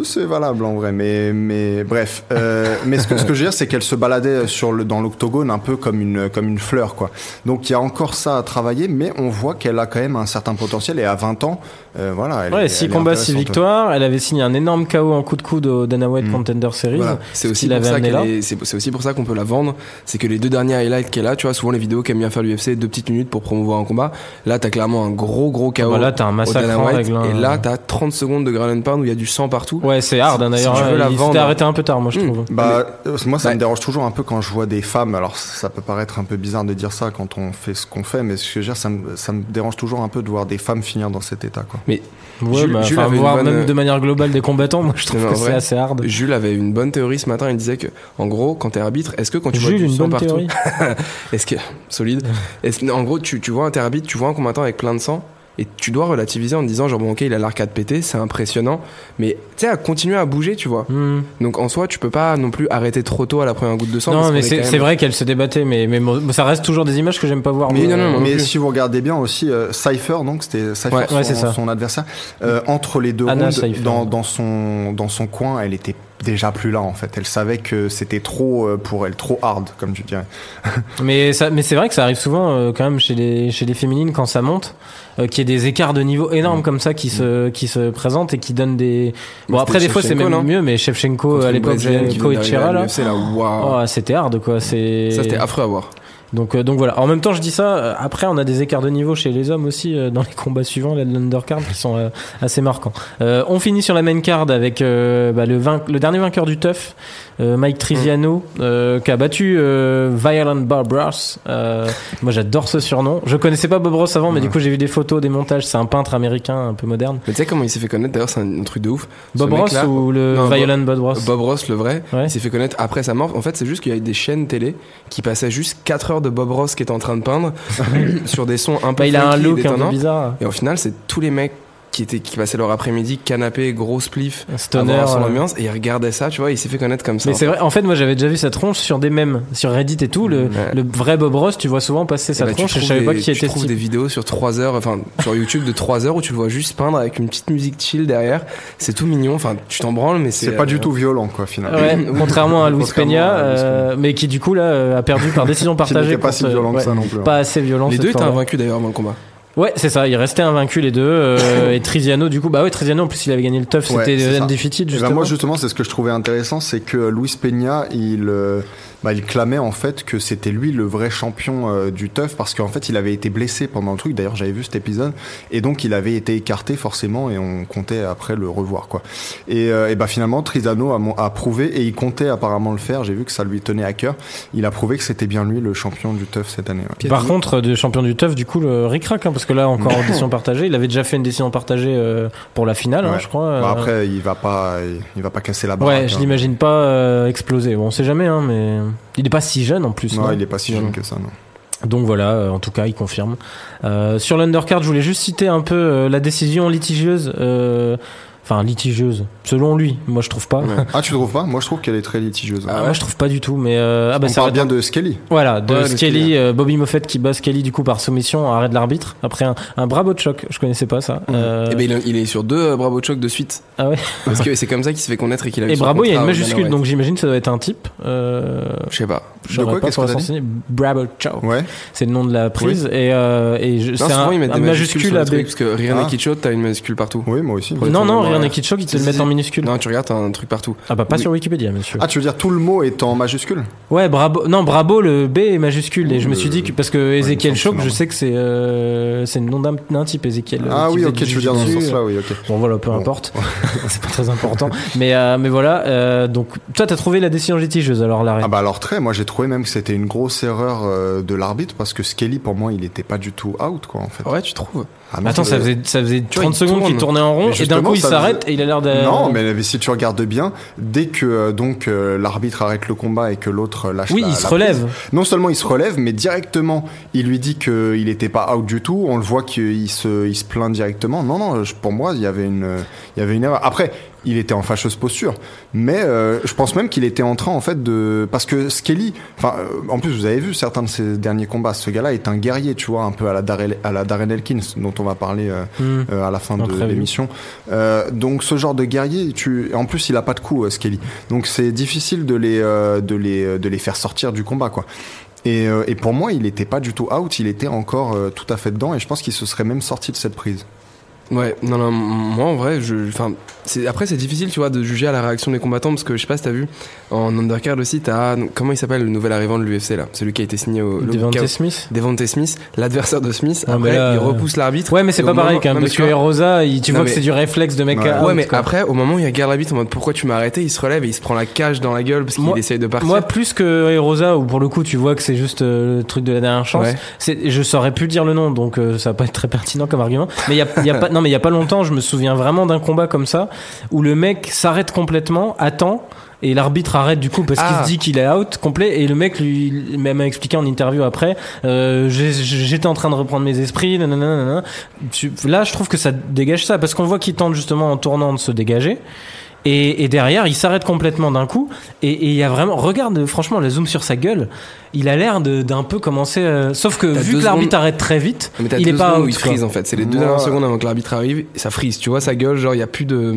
C'est valable en vrai, mais mais bref. Euh, mais ce que, ce que je veux dire, c'est qu'elle se baladait sur le dans l'octogone un peu comme une comme une fleur, quoi. Donc il y a encore ça à travailler, mais on voit qu'elle a quand même un certain potentiel et à 20 ans, euh, voilà. Elle, Ouais, est- 6 elle est combats, 6 intéressante. victoires. Elle avait signé un énorme KO en coup de coude au Dana White Mm. Contender Series. Voilà. C'est ce aussi, pour ça c'est aussi pour qu'on peut la vendre. C'est que les deux derniers highlights qu'elle a, tu vois, souvent les vidéos qu'aime bien faire l'UFC, deux petites minutes pour promouvoir un combat. Là, t'as clairement un gros, gros KO. Bah là, t'as un au massacre Dana en White, règle. hein. Et là, t'as 30 secondes de ground and pound où il y a du sang partout. Ouais, c'est hard hein, Si- d'ailleurs. si tu veux la il vendre- s'était arrêté un peu tard, moi, je Mm. trouve. Bah, euh, moi, ça me dérange toujours un peu quand je vois des femmes. Alors, ça peut paraître un peu bizarre de dire ça quand on fait ce qu'on fait, mais ce que je veux dire, ça me, ça me dérange toujours un peu de voir des femmes finir dans cet état, quoi. Mais Ouais, Jules- bah, Jules avait voir bonne- même de manière globale des combattants, moi, je trouve Non, que c'est assez hard. Jules avait une bonne théorie ce matin. Il disait que, en gros, quand t'es arbitre, est-ce que quand tu vois Jules, du une sang bonne partout, théorie. est-ce que solide Est-ce- En gros, tu, tu vois un arbitre, tu vois un combattant avec plein de sang. Et tu dois relativiser en te disant genre bon ok il a l'arcade pété c'est impressionnant mais tu sais à continuer à bouger tu vois Hmm. donc en soi tu peux pas non plus arrêter trop tôt à la première goutte de sang Non, mais c'est même- vrai qu'elle se débattait, mais, mais bon, ça reste toujours des images que j'aime pas voir. Mais moi. non, non, non, mais si vous regardez bien aussi, euh, Cypher, donc c'était Cypher, Ouais, son, ouais, adversaire, euh, entre les deux Anna rounds, dans, dans son dans son coin, elle était déjà plus là en fait. Elle savait que c'était trop euh, pour elle, trop hard, comme tu dirais. Mais, ça, mais c'est vrai que ça arrive souvent euh, quand même chez les, chez les féminines quand ça monte, euh, qu'il y ait des écarts de niveau énormes comme ça qui se, qui se présentent et qui donnent des. Bon, après, des fois, c'est même mieux, mais Shevchenko Contre à l'époque, Brésilienne qui Ko venait Ichira, d'arriver à là. Oh, c'était hard quoi. C'est. ça c'était affreux à voir Donc, euh, donc voilà. En même temps, je dis ça. euh, Après, on a des écarts de niveau chez les hommes aussi euh, dans les combats suivants, là, de l'undercard, qui sont assez marquants. On finit sur la main card avec bah, le, vain- le dernier vainqueur du TUF, Mike Triziano, euh, qui a battu Violent Bob Ross. Moi, j'adore ce surnom. Je connaissais pas Bob Ross avant, mais du coup, j'ai vu des photos, des montages. C'est un peintre américain un peu moderne. Mais tu sais comment il s'est fait connaître? D'ailleurs, c'est un, un truc de ouf. Bob Ross ou le Non, Violent Bob Ross? Bob Ross, le vrai, Ouais. il s'est fait connaître après sa mort. En fait, c'est juste qu'il y a des chaînes télé qui passaient juste 4 heures de Bob Ross qui était en train de peindre sur des sons un peu Bah, il a un look un peu détonnants. bizarre. Et au final, c'est tous les mecs qui étaient qui passaient leur après-midi canapé, gros spliff, stoner. son euh. ambiance et ils regardaient ça, tu vois, il s'est fait connaître comme ça. Mais c'est vrai, en fait, moi j'avais déjà vu sa tronche sur des mèmes, sur Reddit et tout. Le, Ouais. le vrai Bob Ross, tu vois souvent passer Et sa bah, tu tronche et je savais des- pas qui tu était ce trouves type. des vidéos sur 3 heures, enfin sur YouTube de 3 heures où tu le vois juste peindre avec une petite musique chill derrière. C'est tout mignon, enfin tu t'en branles, mais c'est C'est pas euh, du tout violent, quoi, finalement. Ouais, contrairement à Luis Contrairement Peña, euh, mais qui du coup là euh, a perdu par décision Qui partagée. pas si violent que ça non plus. hein. Pas assez violent. Les deux étaient invaincus d'ailleurs avant le combat. Ouais, c'est ça. Il restait invaincu les deux. euh, et Triziano, du coup, bah ouais, Triziano en plus il avait gagné le tough. Ouais, C'était undefeated ben justement. moi justement c'est ce que je trouvais intéressant c'est que Luis Peña il euh, bah, il clamait en fait que c'était lui le vrai champion euh, du TUF parce qu'en fait il avait été blessé pendant le truc d'ailleurs j'avais vu cet épisode et donc il avait été écarté forcément et on comptait après le revoir quoi et, euh, et bah finalement Trizano a, a prouvé et il comptait apparemment le faire j'ai vu que ça lui tenait à cœur il a prouvé que c'était bien lui le champion du TUF cette année ouais. Par contre, de champion du tough, du coup, le ric-rac, hein, parce que là encore en décision partagée. Il avait déjà fait une décision partagée euh, pour la finale, hein, je crois. Bah, euh. après il va pas il va pas casser la baraque Ouais, je hein. l'imagine pas euh, exploser. Bon, on sait jamais, hein, mais il est pas si jeune en plus. non non il est pas si jeune que ça non Donc voilà, euh, en tout cas, il confirme. Euh, sur l'undercard, je voulais juste citer un peu euh, la décision litigieuse. Euh, Enfin, litigieuse, selon lui. Moi, je trouve pas. Ouais. ah tu trouves pas? Moi je trouve qu'elle est très litigieuse Ah, moi, je trouve pas du tout. Mais euh, ah bah on ça parle bien de Skelly Voilà, de Ouais, de Skelly, Skelly. euh, Bobby Moffett qui bat Skelly du coup par soumission, arrêt de l'arbitre. Après un, un bravo de choc, je connaissais pas ça. Euh, Et ben il, il est sur deux euh, Bravo Choc de suite. ah ouais? Parce que c'est comme ça qu'il se fait connaître et qu'il a Et bravo, il y a une majuscule, donc j'imagine que ça doit être un type. Euh, Je sais pas. Je De quoi, pas pour s'enseigner. Bravo choc. Ouais. C'est le nom de la prise et, euh, et je- c'est souvent un, ils mettent un des majuscule à B. parce que rien Ah. n'est Kitschot, t'as une majuscule partout. Oui, moi aussi. Non, non, rien n'est ils te le mettent en minuscule. Non, tu regardes, t'as un truc partout. Ah bah pas Oui. sur Wikipédia, monsieur. Ah, tu veux dire tout le mot est en majuscule Ouais, bravo. Non, bravo, le B est majuscule. Et je me suis dit que parce que Ezekiel Choc, je sais que c'est euh, c'est le nom d'un type Ezekiel. euh, Ah qui oui, ok, tu veux dire dans ce sens-là, oui, ok. Bon voilà, peu importe. c'est pas très important. Mais voilà. donc toi, t'as trouvé la décision litigieuse alors l'arrêt. Ah bah alors très, moi j'ai trouvé même que c'était une grosse erreur euh, de l'arbitre parce que Skelly pour moi il était pas du tout out quoi en. Ouais, tu trouves Ah non, Attends, ça euh, faisait ça faisait Tu vois, 30 il secondes tourne. qu'il tournait en rond et d'un coup il s'arrête et il a l'air de. Non, mais si tu regardes bien, dès que euh, donc euh, l'arbitre arrête le combat et que l'autre lâche Oui, la- il se relève. prise, non seulement il se relève, mais directement il lui dit qu'il était pas out du tout. On le voit qu'il se, il se plaint directement. Non, non, pour moi il y avait une, il y avait une erreur. Après, il était en fâcheuse posture, mais euh, je pense même qu'il était en train en fait de, parce que Skelly, enfin, euh, en plus vous avez vu certains de ses derniers combats. Ce gars-là est un guerrier, tu vois, un peu à la Darrell, à la Darren Elkins, dont on va parler. euh, Hmm. euh, à la fin de l'émission. Euh, donc ce genre de guerrier, tu, en plus il a pas de coup, Skelly. Donc c'est difficile de les, de les, de les faire sortir du combat, quoi. Et, et pour moi, il était pas du tout out, il était encore euh, tout à fait dedans, et je pense qu'il se serait même sorti de cette prise. Ouais, non, non, moi en vrai, je, après c'est difficile, tu vois, de juger à la réaction des combattants parce que je sais pas si t'as vu, en undercard aussi, t'as, comment il s'appelle le nouvel arrivant de l'UFC là, celui qui a été signé au, Devante Smith? Devante Smith, l'adversaire de Smith. Ouais, après, là, il euh, repousse l'arbitre. Ouais, mais c'est pas pareil quand même parce tu que vois- Rosa, il- tu Non, vois que c'est du réflexe de mec. Ouais. out, Ouais, mais quoi. après, au moment où il y a garde l'arbitre en mode pourquoi tu m'as arrêté, il se relève et il se prend la cage dans la gueule parce qu'il Moi- essaye de partir. Moi, plus que Rosa, où pour le coup, tu vois que c'est juste euh, le truc de la dernière chance. Ouais. C'est, je saurais plus dire le nom, donc euh, ça va pas être très pertinent comme argument. Mais il y a, il y a pas, non, mais il y a pas longtemps, je me souviens vraiment d'un combat comme ça où le mec s'arrête complètement, attend. Et l'arbitre arrête du coup parce qu'il Ah. se dit qu'il est out complet et le mec lui même a expliqué en interview après euh, j'étais en train de reprendre mes esprits nanana, là je trouve que ça dégage ça parce qu'on voit qu'il tente justement en tournant de se dégager et, et derrière, il s'arrête complètement d'un coup. Et il y a vraiment, regarde, franchement, le zoom sur sa gueule. Il a l'air de- d'un peu commencer. euh, sauf que vu que l'arbitre secondes- arrête très vite, Mais il est pas où il frise en fait. C'est les deux dernières secondes avant que l'arbitre arrive et ça frise. Tu vois sa gueule, genre il y a plus de.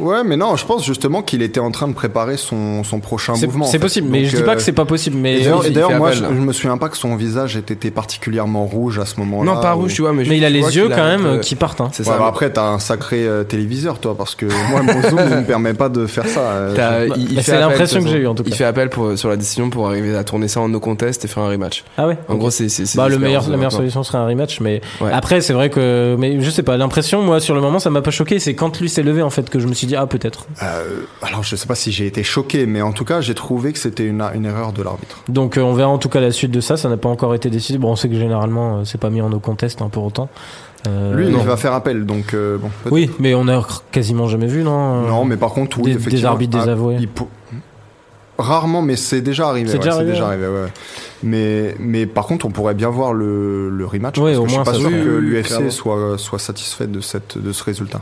Ouais, mais non, je pense justement qu'il était en train de préparer son, son prochain C'est mouvement. en c'est fait. possible, mais Donc, je dis pas euh, que c'est pas possible. Et Mais d'ailleurs, il- il moi, je, je me souviens pas que son visage ait été particulièrement rouge à ce moment-là. Non, pas ou- rouge, tu vois, mais mais il a les yeux quand même euh, qui partent. hein. C'est Ouais, ça. bah après, t'as un sacré euh, téléviseur, toi, parce que moi, mon zoom ne me permet pas de faire ça. euh, Bah, il- il fait c'est l'impression que j'ai eue, en tout Il cas. fait appel pour, sur la décision pour arriver à tourner ça en no contest et faire un rematch. Ah ouais. En gros, c'est Bah, le meilleur, la meilleure solution serait un rematch, mais Ouais. après c'est vrai que, mais je sais pas, l'impression moi sur le moment ça m'a pas choqué, c'est quand lui s'est levé en fait que je me suis dit ah peut-être. Euh, alors je sais pas si j'ai été choqué, mais en tout cas j'ai trouvé que c'était une, une erreur de l'arbitre. Donc euh, on verra en tout cas la suite de ça, ça n'a pas encore été décidé. Bon on sait que généralement euh, c'est pas mis en no contest hein, pour autant. Euh, Lui, non. il va faire appel, donc euh, bon. Oui, mais on a quasiment jamais vu non. Non, mais par contre, oui, des, effectivement. des arbitres ah, désavoués. il Rarement, mais c'est déjà arrivé. C'est ouais, déjà c'est arrivé, déjà ouais. arrivé, ouais. Mais, mais par contre, on pourrait bien voir le, le rematch. Ouais, parce au que je moins, suis pas ça sûr que Oui, oui, l'UFC soit, soit satisfait de, cette, de ce résultat.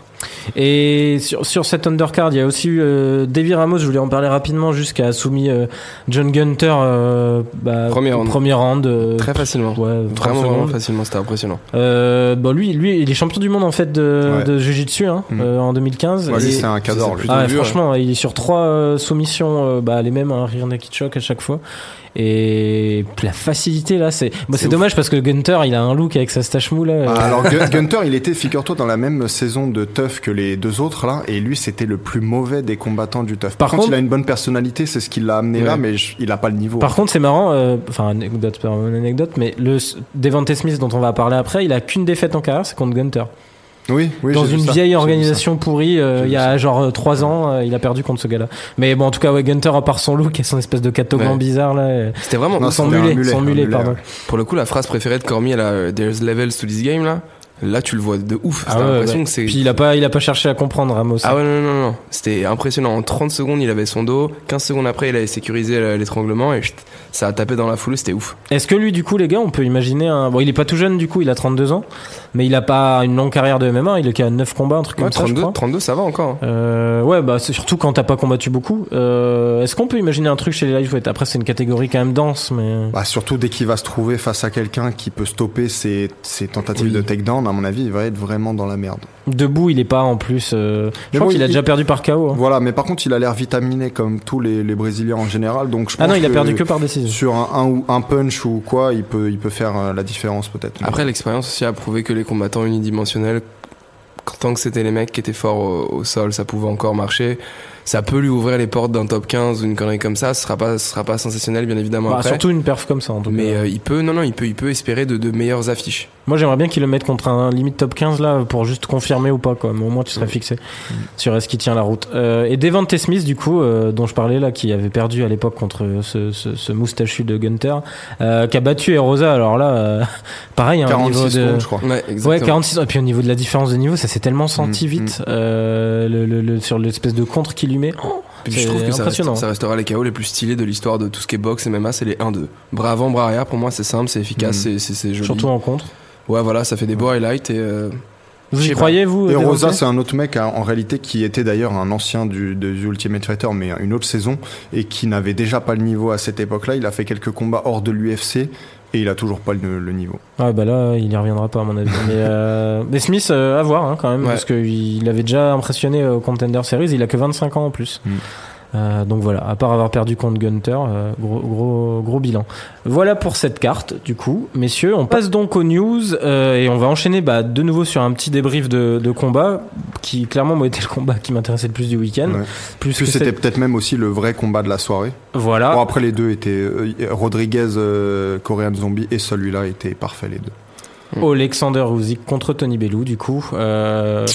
Et sur, sur cette undercard, il y a aussi eu euh, Davy Ramos, je voulais en parler rapidement, jusqu'à a soumis euh, John Gunter euh, bah, Premier round. Premier round euh, Très facilement. ouais, 30 Vraiment, vraiment facilement, c'était impressionnant. Euh, bon, lui, lui, il est champion du monde en fait de, Ouais. de Jiu-Jitsu hein, Mhm. euh, en 2015. Ouais, c'est un plutôt ah, ouais, vu, ouais. franchement, il est sur trois euh, soumissions, euh, bah, les mêmes, un rear naked choke à chaque fois. Et la facilité là, c'est bah, C'est dommage parce que Gunter, il a un look avec sa stache mou là. euh, Ah, alors Gun- Gunter, il était, figure-toi, dans la même saison de Tough que les deux autres là, et lui c'était le plus mauvais des combattants du Tough. Par, Par contre, contre- il a une bonne personnalité, c'est ce qui l'a amené là, mais je- il a pas le niveau. Par contre, c'est marrant, euh, enfin, anecdote, pas une anecdote, mais le Devante Smith dont on va parler après, il a qu'une défaite en carrière, c'est contre Gunter. Oui, oui, Dans une vieille ça. organisation pourrie, euh, il y a genre euh, trois ans, euh, il a perdu contre ce gars-là. Mais bon, en tout cas, ouais, Gunter, à part son look et son espèce de catogan Ouais. bizarre là, euh, C'était vraiment. Non, son mulet, mulet, son mulet, mulet, pardon. ouais. Pour le coup, la phrase préférée de Cormier, là, euh, There's levels to this game, là, là, tu le vois de ouf. Ah ouais, l'impression ouais. que c'est. Puis il a pas, il a pas cherché à comprendre Ramos. Ah ouais, non, non, non. C'était impressionnant. En 30 secondes, il avait son dos. 15 secondes après, il avait sécurisé euh, l'étranglement et ça a tapé dans la foulée. C'était ouf. Est-ce que lui, du coup, les gars, on peut imaginer un. Bon, il est pas tout jeune, du coup, il a 32 ans, mais il a pas une longue carrière de MMA, il est qu'à 9 combats, un truc Ouais, comme ça, je 32, crois. 32, ça va encore. hein. Euh, ouais, bah c'est surtout quand t'as pas combattu beaucoup. Euh, Est-ce qu'on peut imaginer un truc chez les lightweight Après, c'est une catégorie quand même dense, mais Bah, surtout dès qu'il va se trouver face à quelqu'un qui peut stopper ses, ses tentatives Oui. de takedown, à mon avis, il va être vraiment dans la merde. debout, il est pas en plus. euh, Je Mais crois bon, qu'il a il- déjà perdu par KO. hein. Voilà, mais par contre, il a l'air vitaminé comme tous les, les Brésiliens en général, donc je pense Ah non, il a que perdu que par décision. Sur un, ou un punch ou quoi, il peut, il peut faire euh, la différence peut-être. Après, l'expérience aussi a prouvé que les combattants unidimensionnels, tant que c'était les mecs qui étaient forts au sol, ça pouvait encore marcher. Ça peut lui ouvrir les portes d'un top 15 ou une connerie comme ça. Ce sera pas, ce sera pas sensationnel, bien évidemment. Bah, après. surtout une perf comme ça, en tout mais cas. euh, il peut, non, non, il peut, il peut espérer de, de meilleures affiches. Moi, j'aimerais bien qu'il le mette contre un limite top 15 là pour juste confirmer ou pas, quoi. Mais au moins, tu serais fixé sur est-ce qu'il tient la route. Euh, et Devante Smith, du coup, euh, dont je parlais là, qui avait perdu à l'époque contre ce, ce, ce moustachu de Gunter, euh, qui a battu Erosa. Alors là, euh, pareil, hein, au 46 niveau de. secondes, je crois. Ouais, Ouais, exactement. 46 Et puis au niveau de la différence de niveau, ça s'est tellement senti Mm, vite euh, le, le- le- sur l'espèce de contre qu'il lui met. Oh, je trouve que ça, impressionnant. reste- ça restera les KO les plus stylés de l'histoire de tout ce qui est boxe et MMA, c'est les 1-2. Bras avant, bras arrière, pour moi c'est simple, c'est efficace, Mm. c'est- joli. Surtout en contre. Ouais, voilà, ça fait des beaux highlights et. euh, Vous y croyez, vous Et Rosa, c'est un autre mec hein, en réalité qui était d'ailleurs un ancien du, de du Ultimate Fighter, mais une autre saison, et qui n'avait déjà pas le niveau à cette époque-là. Il a fait quelques combats hors de l'UFC et il a toujours pas le, le niveau. Ouais, bah là, il y reviendra pas, à mon avis. mais, euh, mais Smith, euh, à voir, hein, quand même, Ouais. parce qu'il avait déjà impressionné au Contender Series, il a que 25 ans en plus. Mm. Euh, donc voilà, à part avoir perdu contre Gunter, euh, gros, gros, gros bilan. Voilà pour cette carte, du coup, messieurs. On passe donc aux news euh, et on va enchaîner bah, de nouveau sur un petit débrief de, de combat qui, clairement, moi, était le combat qui m'intéressait le plus du week-end. Ouais. Plus c'était peut-être même aussi le vrai combat de la soirée. Voilà. Bon, après les deux étaient Rodriguez, Korean Zombie, et celui-là était parfait les deux. Alexander Usyk contre Tony Bellew du coup euh,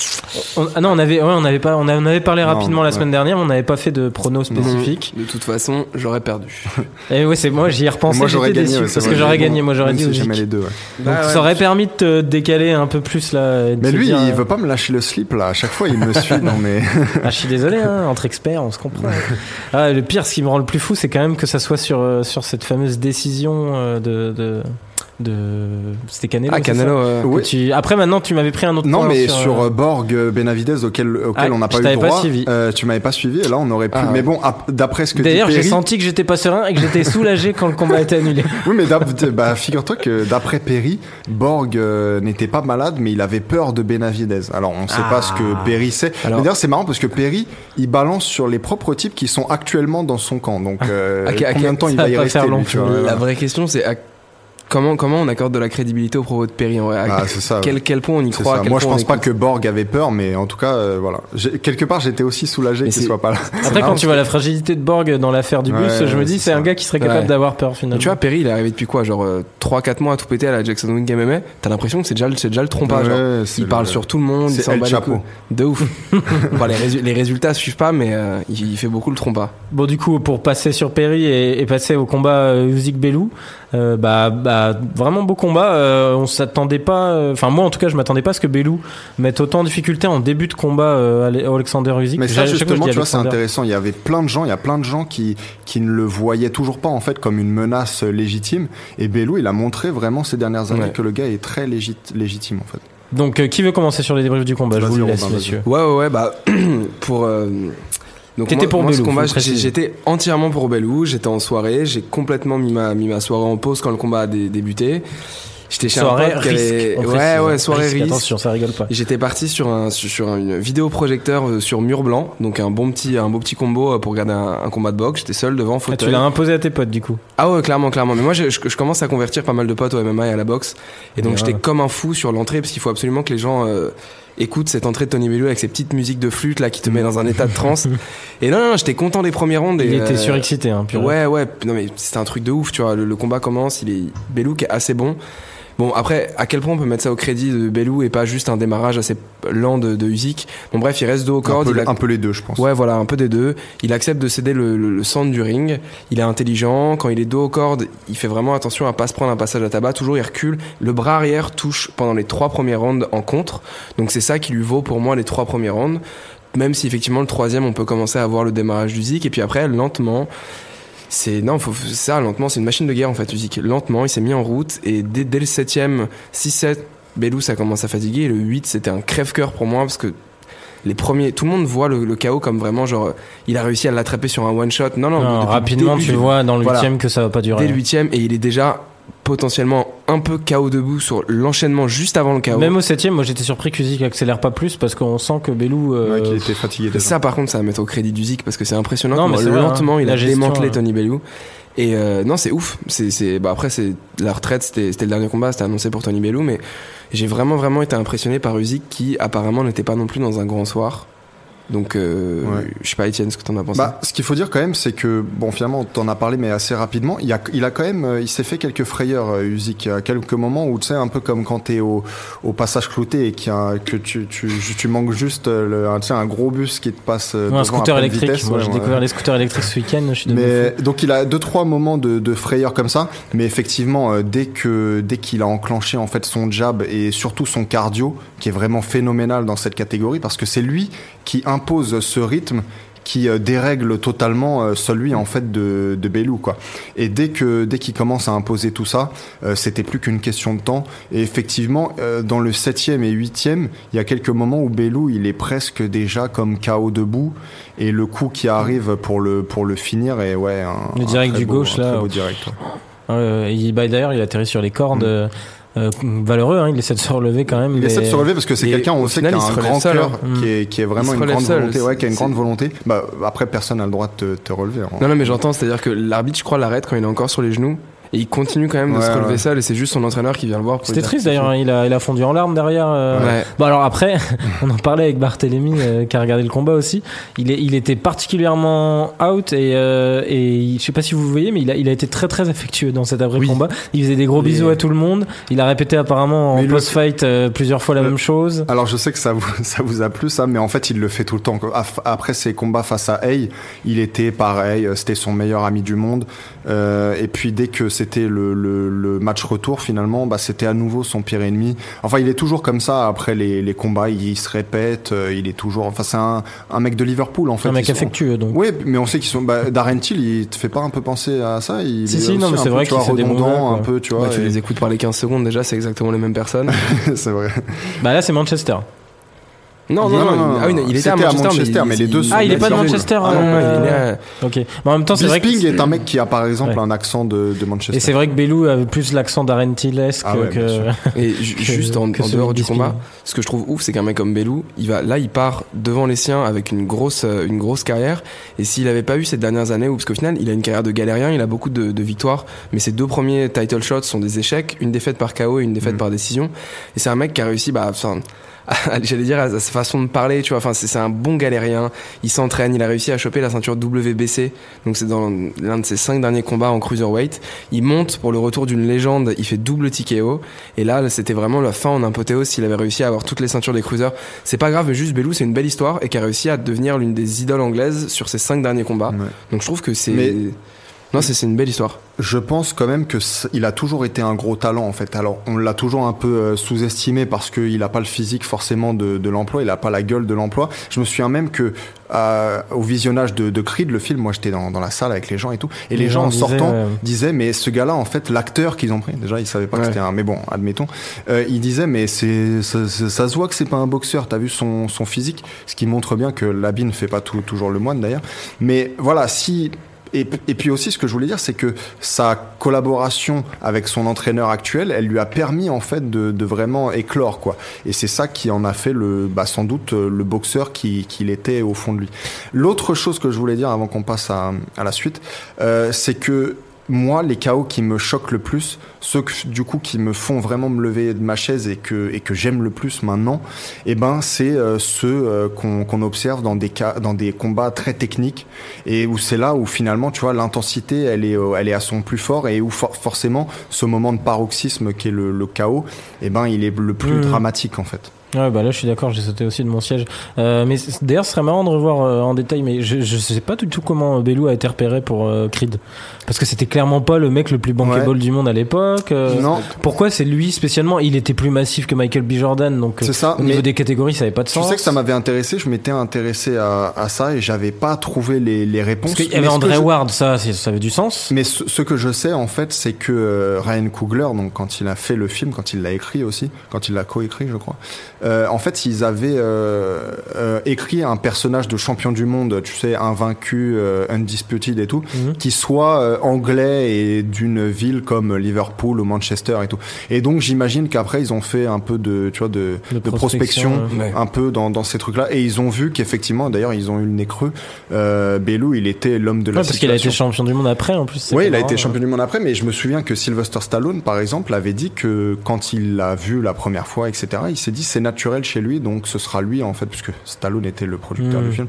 on- ah non on avait ouais, on avait pas on avait parlé Non, rapidement la ouais. semaine dernière mais on n'avait pas fait de pronos spécifique De toute façon, j'aurais perdu. et ouais c'est moi j'y ai repensé moi j'aurais j'étais gagné déçu ouais, parce que j'aurais mais gagné moi j'aurais dit si Usyk j'aimais les deux. ouais. donc ça aurait permis de te décaler un peu plus là Mais lui, dire, il euh, veut pas me lâcher le slip là. À chaque fois, il me suit. Non mais ah, je suis désolé hein, entre experts on se comprend ah, le pire ce qui me rend le plus fou c'est quand même que ça soit sur euh, sur cette fameuse décision euh, de de, de... c'était Canelo Ah, Canelo, euh, Que Ouais. tu- après maintenant tu m'avais pris un autre non, point mais sur, sur, euh, euh, Borg Benavidez auquel auquel Ah, on n'a je pas eu le pas droit. suivi. euh, tu m'avais pas suivi. Et là, on aurait pu. Ah, mais bon, ap- d'après ce que D'ailleurs, j'ai Perry- senti que j'étais pas serein et que j'étais soulagé quand le combat était annulé. Oui, mais bah, figure-toi que d'après Perry, Borg euh, n'était pas malade, mais il avait peur de Benavidez. Alors, on sait pas ce que Perry sait. Alors- Mais D'ailleurs, c'est marrant parce que Perry, il balance sur les propres types qui sont actuellement dans son camp. Donc, euh, combien de temps il va y rester. La vraie question, c'est à comment, comment on accorde de la crédibilité au propos de Perry en vrai? Ah, c'est ça. quel, quel point on y C'est croit quel Moi, je pense pas que Borg avait peur, mais en tout cas, euh, voilà. J'ai- Quelque part, j'étais aussi soulagé Mais qu'il soit pas là. Après, quand tu vois la fragilité de Borg dans l'affaire du bus, Ouais, je me dis, c'est un gars qui serait capable Ouais. d'avoir peur Mais finalement. tu vois, Perry, il est arrivé depuis quoi? Genre 3-4 mois à tout péter à la Jackson Wing MMA. T'as l'impression que c'est déjà, le- c'est déjà le trompage. Ouais, genre. c'est Il le- parle sur tout le monde, il s'en bat les Chapeau. De ouf. Enfin, les, résu- les résultats suivent pas, mais euh, il, il fait beaucoup le trompa. Bon, du coup, pour passer sur Perry et, et passer au combat euh, Usyk Belou, euh, bah, bah, vraiment beau combat. euh, on s'attendait pas. euh, Enfin, moi, en tout cas, je m'attendais pas à ce que Belou mette autant en difficulté en début de combat euh, Ale- Alexander Usyk. Mais ça, justement, tu vois, c'est intéressant. Il y avait plein de gens, il y a plein de gens qui, qui ne le voyaient toujours pas, en fait, comme une menace légitime. Et Belou, il a montré vraiment ces dernières années Ouais. que le gars est très légit- légitime, en fait. Donc, euh, qui veut commencer sur les débriefs du combat? Je vous le laisse, messieurs. Ouais, ouais, ouais, bah, pour. Donc T'étais moi- pour moi, ce combat, j'étais entièrement pour Belou. J'étais en soirée, j'ai complètement mis ma, mis ma soirée en pause quand le combat a dé- débuté. J'étais chez Soirée un pote risque. avait- Ouais, précise. ouais, soirée risque. Attention, ça rigole pas. J'étais parti sur un sur, sur une vidéoprojecteur euh, sur mur blanc, donc un bon petit un beau petit combo euh, pour regarder un, un combat de boxe. J'étais seul devant Ah, tu l'as imposé à tes potes, du coup. Ah ouais, clairement, clairement. Mais moi, je, je- je commence à convertir pas mal de potes au MMA et à la boxe. Et donc, Grave. j'étais comme un fou sur l'entrée parce qu'il faut absolument que les gens euh, écoutent cette entrée de Tony Bellew avec ses petites musiques de flûte là qui te met dans un état de transe. et non, non, non, j'étais content des premières rondes. Et, Il était euh, surexcité, hein, purée. Ouais, ouais. Non, mais c'était un truc de ouf, tu vois. Le, le combat commence, il est Bellew qui est assez bon. Bon, après, à quel point on peut mettre ça au crédit de Bellew et pas juste un démarrage assez lent de, de Usyk? Bon, bref, il reste dos au Un cordes. peu, il a- un peu les deux, je pense. Ouais, voilà, un peu des deux. Il accepte de céder le, le- le centre du ring. Il est intelligent. Quand il est dos aux cordes, il fait vraiment attention à pas se prendre un passage à tabac. Toujours, il recule. Le bras arrière touche pendant les trois premières rounds en contre. Donc, c'est ça qui lui vaut pour moi les trois premières rounds. Même si effectivement, le troisième, on peut commencer à voir le démarrage du Zik. Et puis après, lentement. C'est non, faut, ça lentement, c'est une machine de guerre en fait. Usyk. Lentement, il s'est mis en route et dès, dès le septième, 6-7, Belou ça commence à fatiguer. Et le 8 c'était un crève-cœur pour moi parce que les premiers, tout le monde voit le, le chaos comme vraiment genre, il a réussi à l'attraper sur un one shot. Non, non, Non, rapidement, début tu vois dans le Voilà. huitième que ça va pas durer. dès le huitième et il est déjà potentiellement un peu chaos debout sur l'enchaînement juste avant le chaos. Même au septième, moi j'étais surpris que Usyk accélère pas plus parce qu'on sent que Belou. euh, Ouais, qu'il était fatigué déjà. ça, par contre, ça va mettre au crédit du Zik parce que c'est impressionnant. Non, comment mais c'est vrai, lentement, hein. il a gestion, démantelé hein. Tony Bellew. Et euh, non, c'est ouf. C'est, c'est, bah après, c'est la retraite. C'était, c'était le dernier combat. C'était annoncé pour Tony Bellew, mais j'ai vraiment, vraiment été impressionné par Usyk qui apparemment n'était pas non plus dans un grand soir. Donc, euh, Ouais. je sais pas, Étienne, ce que t'en as pensé. Bah, ce qu'il faut dire quand même, c'est que bon, finalement, t'en as parlé, mais assez rapidement. Il a, il a quand même, euh, il s'est fait quelques frayeurs, euh, Usyk, à quelques moments où tu sais, un peu comme quand t'es au, au passage clouté et qu'il a que tu, tu, tu manques juste euh, le, un, gros bus qui te passe. euh, Ouais, un scooter électrique. vitesse, Moi ouais, j'ai ouais. découvert les scooters électriques ce week-end. Je suis devenu Mais donc il a deux trois moments de, de frayeur comme ça, mais effectivement euh, dès que dès qu'il a enclenché en fait son jab et surtout son cardio qui est vraiment phénoménal dans cette catégorie parce que c'est lui qui impose ce rythme qui euh, dérègle totalement euh, celui en fait de, de Belou quoi. Et dès que dès qu'il commence à imposer tout ça, euh, c'était plus qu'une question de temps. Et effectivement, euh, dans le septième et huitième, il y a quelques moments où Belou il est presque déjà comme KO debout et le coup qui arrive pour le pour le finir est ouais un, Le un direct très du beau- gauche, un là, très beau direct. ouais. Euh, il, bah, D'ailleurs, il atterrit sur les cordes. Mm. Euh, valeureux, hein, il essaie de se relever quand même. Il mais- essaie de se relever parce que c'est quelqu'un, on au sait, final, qui a un grand seul, cœur, hein. qui, est, qui est Il vraiment une grande seul, volonté, ouais, qui a une grande volonté. Bah, après, personne n'a le droit de te, te relever. hein. non, non, mais j'entends, c'est-à-dire que l'arbitre, je crois, l'arrête quand il est encore sur les genoux. Et il continue quand même de se relever ouais. seul. Et c'est juste son entraîneur qui vient le voir. C'était triste d'ailleurs, hein, il a, il a fondu en larmes derrière. euh. Bon alors après, on en parlait avec Barthélémy euh, qui a regardé le combat aussi. Il, est, il était particulièrement out et, euh, et je sais pas si vous voyez, mais il a, il a été très très affectueux dans cet après Oui. combat. Il faisait des gros bisous à tout le monde. Il a répété apparemment en post-fight euh, plusieurs fois la même chose. Alors je sais que ça vous, ça vous a plu ça, mais en fait il le fait tout le temps. Après ses combats face à Hay, il était pareil, c'était son meilleur ami du monde. Euh, et puis dès que c'était le, le, le match retour finalement, bah, c'était à nouveau son pire ennemi. Enfin il est toujours comme ça après les, les combats, il, se répète, euh, il est toujours... Enfin c'est un, un mec de Liverpool en fait. un mec sont- affectueux donc. Oui, mais on sait qu'ils sont. Bah, Darren Till, il te fait pas un peu penser à ça Il Si, est si, non, mais c'est vrai qu'il fait des un peu, tu vois. Bah, tu et- les écoutes par les 15 secondes déjà, c'est exactement les mêmes personnes. c'est vrai. Bah là c'est Manchester. Non, non, non, ah oui, il était à Manchester, Manchester, mais les deux sont- Ah, il est pas de. Manchester, Ah ah, non, il est ouais. à- Ok. Mais en même temps, c'est vrai que. Bisping est un mec qui a par exemple Ouais. un accent de, de Manchester. Et c'est vrai que Belou avait plus l'accent d'Arentilesque Ah ouais, que. Et juste en, dehors de du Bisping. combat, ce que je trouve ouf, c'est qu'un mec comme Belou, il va, là, il part devant les siens avec une grosse, euh, une grosse carrière. Et s'il avait pas eu ces dernières années, où parce qu'au final, il a une carrière de galérien, il a beaucoup de, de victoires, mais ses deux premiers title shots sont des échecs, une défaite par KO et une défaite Mhm. par décision. Et c'est un mec qui a réussi, bah, enfin, j'allais dire à sa façon de parler, tu vois. Enfin, c'est c'est un bon galérien. Il s'entraîne, il a réussi à choper la ceinture WBC. Donc c'est dans l'un de ses cinq derniers combats en cruiserweight. Il monte pour le retour d'une légende. Il fait double TKO. Et là, c'était vraiment la fin en apothéose s'il avait réussi à avoir toutes les ceintures des cruisers. C'est pas grave, mais juste Belou, c'est une belle histoire et qui a réussi à devenir l'une des idoles anglaises sur ses cinq derniers combats. Ouais. Donc je trouve que c'est Mais- non, c'est c'est une belle histoire. Je pense quand même que il a toujours été un gros talent en fait. Alors on l'a toujours un peu euh, sous-estimé parce qu'il n'a pas le physique forcément de, de l'emploi, il n'a pas la gueule de l'emploi. Je me souviens même que euh, au visionnage de, de Creed, le film, moi j'étais dans, dans la salle avec les gens et tout, et les, Les gens, gens en disaient, sortant disaient mais ce gars-là en fait l'acteur qu'ils ont pris, déjà ils savaient pas que c'était un, mais bon admettons, euh, il disait mais c'est ça, ça- ça se voit que c'est pas un boxeur. T'as vu son, son physique, ce qui montre bien que l'habit ne fait pas tout, toujours le moine d'ailleurs. Mais voilà si et, puis aussi, ce que je voulais dire, c'est que sa collaboration avec son entraîneur actuel, elle lui a permis en fait de, vraiment éclore quoi. Et c'est ça qui en a fait le, bah, sans doute euh, le boxeur qui- qu'il était au fond de lui. L'autre chose que je voulais dire avant qu'on passe à, à la suite, euh, c'est que moi, les chaos qui me choquent le plus, ceux que, du coup qui me font vraiment me lever de ma chaise et que, et que j'aime le plus maintenant, eh ben, c'est euh, ceux euh, qu'on observe dans des, cas, dans des combats très techniques et où c'est là où finalement, tu vois, l'intensité, elle est, euh, elle est à son plus fort et où for- forcément, ce moment de paroxysme qui est le, le chaos, eh ben, il est le plus Mhm. dramatique en fait. Ouais, bah là, je suis d'accord, j'ai sauté aussi de mon siège. Euh, mais d'ailleurs, ce serait marrant de revoir euh, en détail, mais je, je sais pas du tout comment Belou a été repéré pour euh, Creed. Parce que c'était clairement pas le mec le plus bankable Ouais. du monde à l'époque. euh, non, Pourquoi c'est lui spécialement? Il était plus massif que Michael B. Jordan, donc euh, ça. au niveau des catégories, ça avait pas de sens. sais que ça m'avait intéressé, je m'étais intéressé à, à ça et j'avais pas trouvé les, les réponses. Parce qu'il y avait André je- Ward, ça, ça avait du sens. Mais ce, ce que je sais en fait, c'est que euh, Ryan Coogler, donc quand il a fait le film, quand il l'a écrit aussi, quand il l'a coécrit, je crois, euh, en fait, ils avaient euh, euh, écrit un personnage de champion du monde, tu sais, invaincu, undisputed et tout, Mhm. qui soit anglais et d'une ville comme Liverpool ou Manchester et tout. Et donc j'imagine qu'après ils ont fait un peu de, tu vois, de, De de prospection, un peu dans, dans ces trucs-là, et ils ont vu qu'effectivement, d'ailleurs, ils ont eu le nez creux. Belou, il était l'homme de la Ouais, parce qu'il a été champion du monde après, en plus. Oui, il a été champion du monde après, mais je me souviens que Sylvester Stallone, par exemple, avait dit que quand il l'a vu la première fois, etc., il s'est dit c'est naturel chez lui, donc ce sera lui en fait, puisque Stallone était le producteur du film.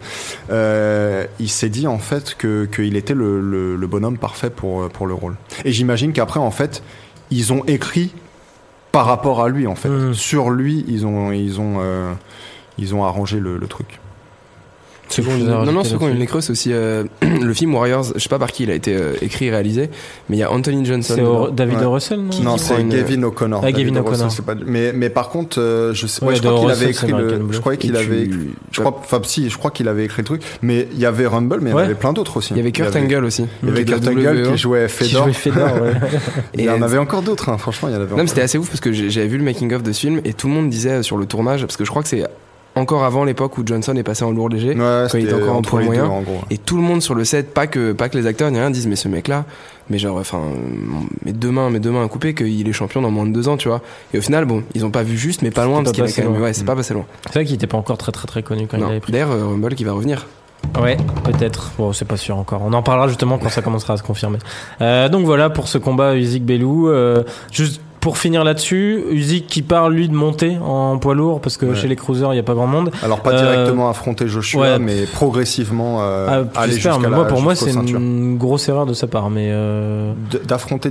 Euh, il s'est dit en fait que qu'il était le, le, le bonhomme parfait pour pour le rôle. Et j'imagine qu'après en fait, ils ont écrit par rapport à lui en fait, Mm. sur lui, ils ont ils ont euh, ils ont arrangé le, le truc. Ai Non, non, une creuse, c'est aussi euh, le film Warriors. Je sais pas par qui il a été euh, écrit et réalisé, mais il y a Anthony Johnson. C'est David Ouais. O. Russell, non Non, qui prend c'est une- Gavin O'Connor. Ah, Gavin O'Connor. c'est pas- Mais, mais par contre, euh, je sais, Ouais, ouais, je crois qu'il avait écrit le, je croyais qu'il avait, tu- je crois, enfin, si, je crois qu'il avait écrit le truc, mais il y avait Rumble, mais il y avait plein d'autres aussi. Il y avait Kurt Angle aussi. Il y avait Kurt Angle WWE. qui jouait Qui Fedor. jouait Fedor, ouais. Il y en avait encore d'autres, hein, franchement, il y en avait Non, mais c'était assez ouf parce que j'avais vu le making of de ce film et tout le monde disait sur le tournage, parce que je crois que c'est encore avant l'époque où Johnson est passé en lourd léger. Ouais, quand il était encore en poids moyen. en gros. Et tout le monde sur le set, pas que, pas que les acteurs ni rien, disent mais ce mec-là, mais genre, enfin, mes deux mains, mes deux mains à couper, qu'il est champion dans moins de deux ans, tu vois. Et au final, bon, ils ont pas vu juste, mais pas loin, parce qu'il pas a quand même, ouais, c'est pas passé loin. C'est vrai qu'il était pas encore très très très connu quand il Non. avait pris. D'ailleurs, euh, Rumble qui va revenir. Ouais, peut-être. Bon, c'est pas sûr encore. On en parlera justement quand ça commencera à se confirmer. Euh, donc voilà pour ce combat Usyk Belou. Euh, juste pour finir là-dessus, Usyk qui parle lui de monter en poids lourd parce que Ouais. chez les cruisers il y a pas grand monde. Alors pas Euh, directement affronter Joshua, ouais. mais progressivement euh, Ah, aller jusqu'à moi pour moi c'est une grosse erreur de sa part. Mais euh... D'affronter.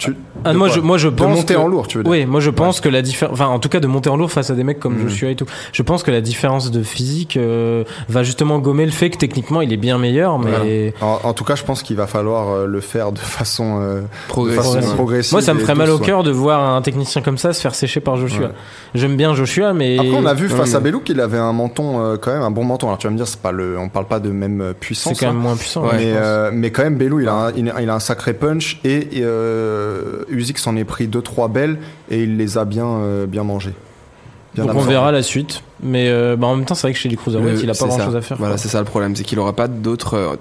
Tu, ah, de moi je moi je de pense monter que- en lourd, tu veux dire. Oui, moi je pense que la différence, enfin en tout cas de monter en lourd face à des mecs comme Mhm. Joshua et tout, je pense que la différence de physique euh, va justement gommer le fait que techniquement il est bien meilleur, mais En, en tout cas, je pense qu'il va falloir euh, le faire de façon, euh, de Progressif. façon progressive. moi ça me et ferait mal au ouais. cœur de voir un technicien comme ça se faire sécher par Joshua. Ouais. J'aime bien Joshua, mais Après, on a vu Non, face à Belou qu'il avait un menton, euh, quand même un bon menton. Alors tu vas me dire, c'est pas le, on parle pas de même euh, c'est puissance. quand hein. même moins puissant. Ouais, ouais, mais, euh, mais quand même, Belou, il a, un, il, a- il a un sacré punch et euh, Usyk s'en est pris deux trois belles et il les a bien, euh, bien mangées. bien Donc on verra la suite. Mais euh, bah, en même temps, c'est vrai que chez les Cruiserweight, Le- il a pas grand ça. chose à faire. Voilà, c'est ça le problème, c'est qu'il aura pas d'autres. euh,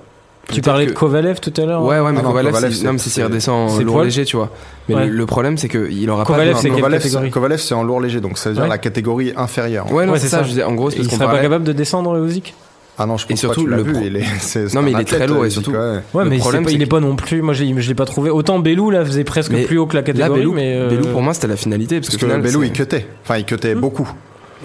Tu parlais que- de Kovalev tout à l'heure. Ouais, ouais, mais Ah non, Kovalev, Kovalev, c'est- c'est- non, mais c'est s'il redescend en c'est lourd poil. léger, tu vois. Mais Ouais. le, le problème, c'est qu'il aura Kovalev, pas. de- Kovalev, c'est- Kovalev, c'est en lourd léger, donc ça veut dire Ouais. la catégorie inférieure. Ouais, non, Ouais, c'est c'est ça. ça. Je disais, en gros, c'est Il parce qu'on serait pas capable de descendre Usyk Ah non, je pense Et surtout, pas, tu l'as le vu, pro- il est, Non, mais il est très lourd, et Usyk, surtout- ouais. Ouais, Le mais problème, pas- c'est il est que- pas non plus. Moi, je l'ai pas trouvé. Autant Belou là faisait presque Mais plus haut que la Là, catégorie, Belou, mais euh, Belou, pour moi, c'était la finalité. Parce, Parce que, que final, Belou, c'est- il cutait. Enfin, il cutait Hmm. beaucoup.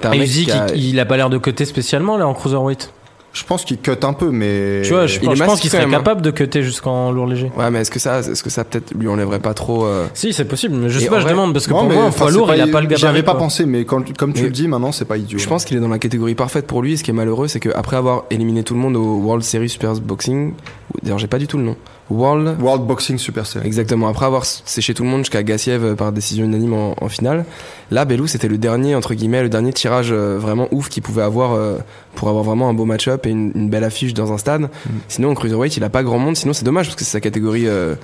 et a- il, il a pas l'air de cutter spécialement là en cruiserweight. Je pense qu'il cut un peu, mais. Tu vois, je, il je pense massif qu'il serait hein. capable de cutter jusqu'en lourd léger. Ouais, mais est-ce que ça, est-ce que ça peut-être lui enlèverait pas trop euh, Si, c'est possible. Mais je sais pas, je vrai- demande parce que Non, pour moi, en poids lourd, il a pas le gabarit. J'y avais pas quoi. pensé, mais quand, comme tu Mais- le dis maintenant, c'est pas idiot. Je pense qu'il est dans la catégorie parfaite pour lui. Et ce qui est malheureux, c'est qu'après avoir éliminé tout le monde au World Series Super Boxing, d'ailleurs, j'ai pas du tout le nom. World. World Boxing Super Series. Exactement. Après avoir séché tout le monde jusqu'à Gassiev euh, par décision unanime en, en finale, là, Belou, c'était le dernier entre guillemets, le dernier tirage euh, vraiment ouf qu'il pouvait avoir euh, pour avoir vraiment un beau match-up et une, une belle affiche dans un stade. Sinon, en cruiserweight, il a pas grand monde. Sinon, c'est dommage parce que c'est sa catégorie. euh,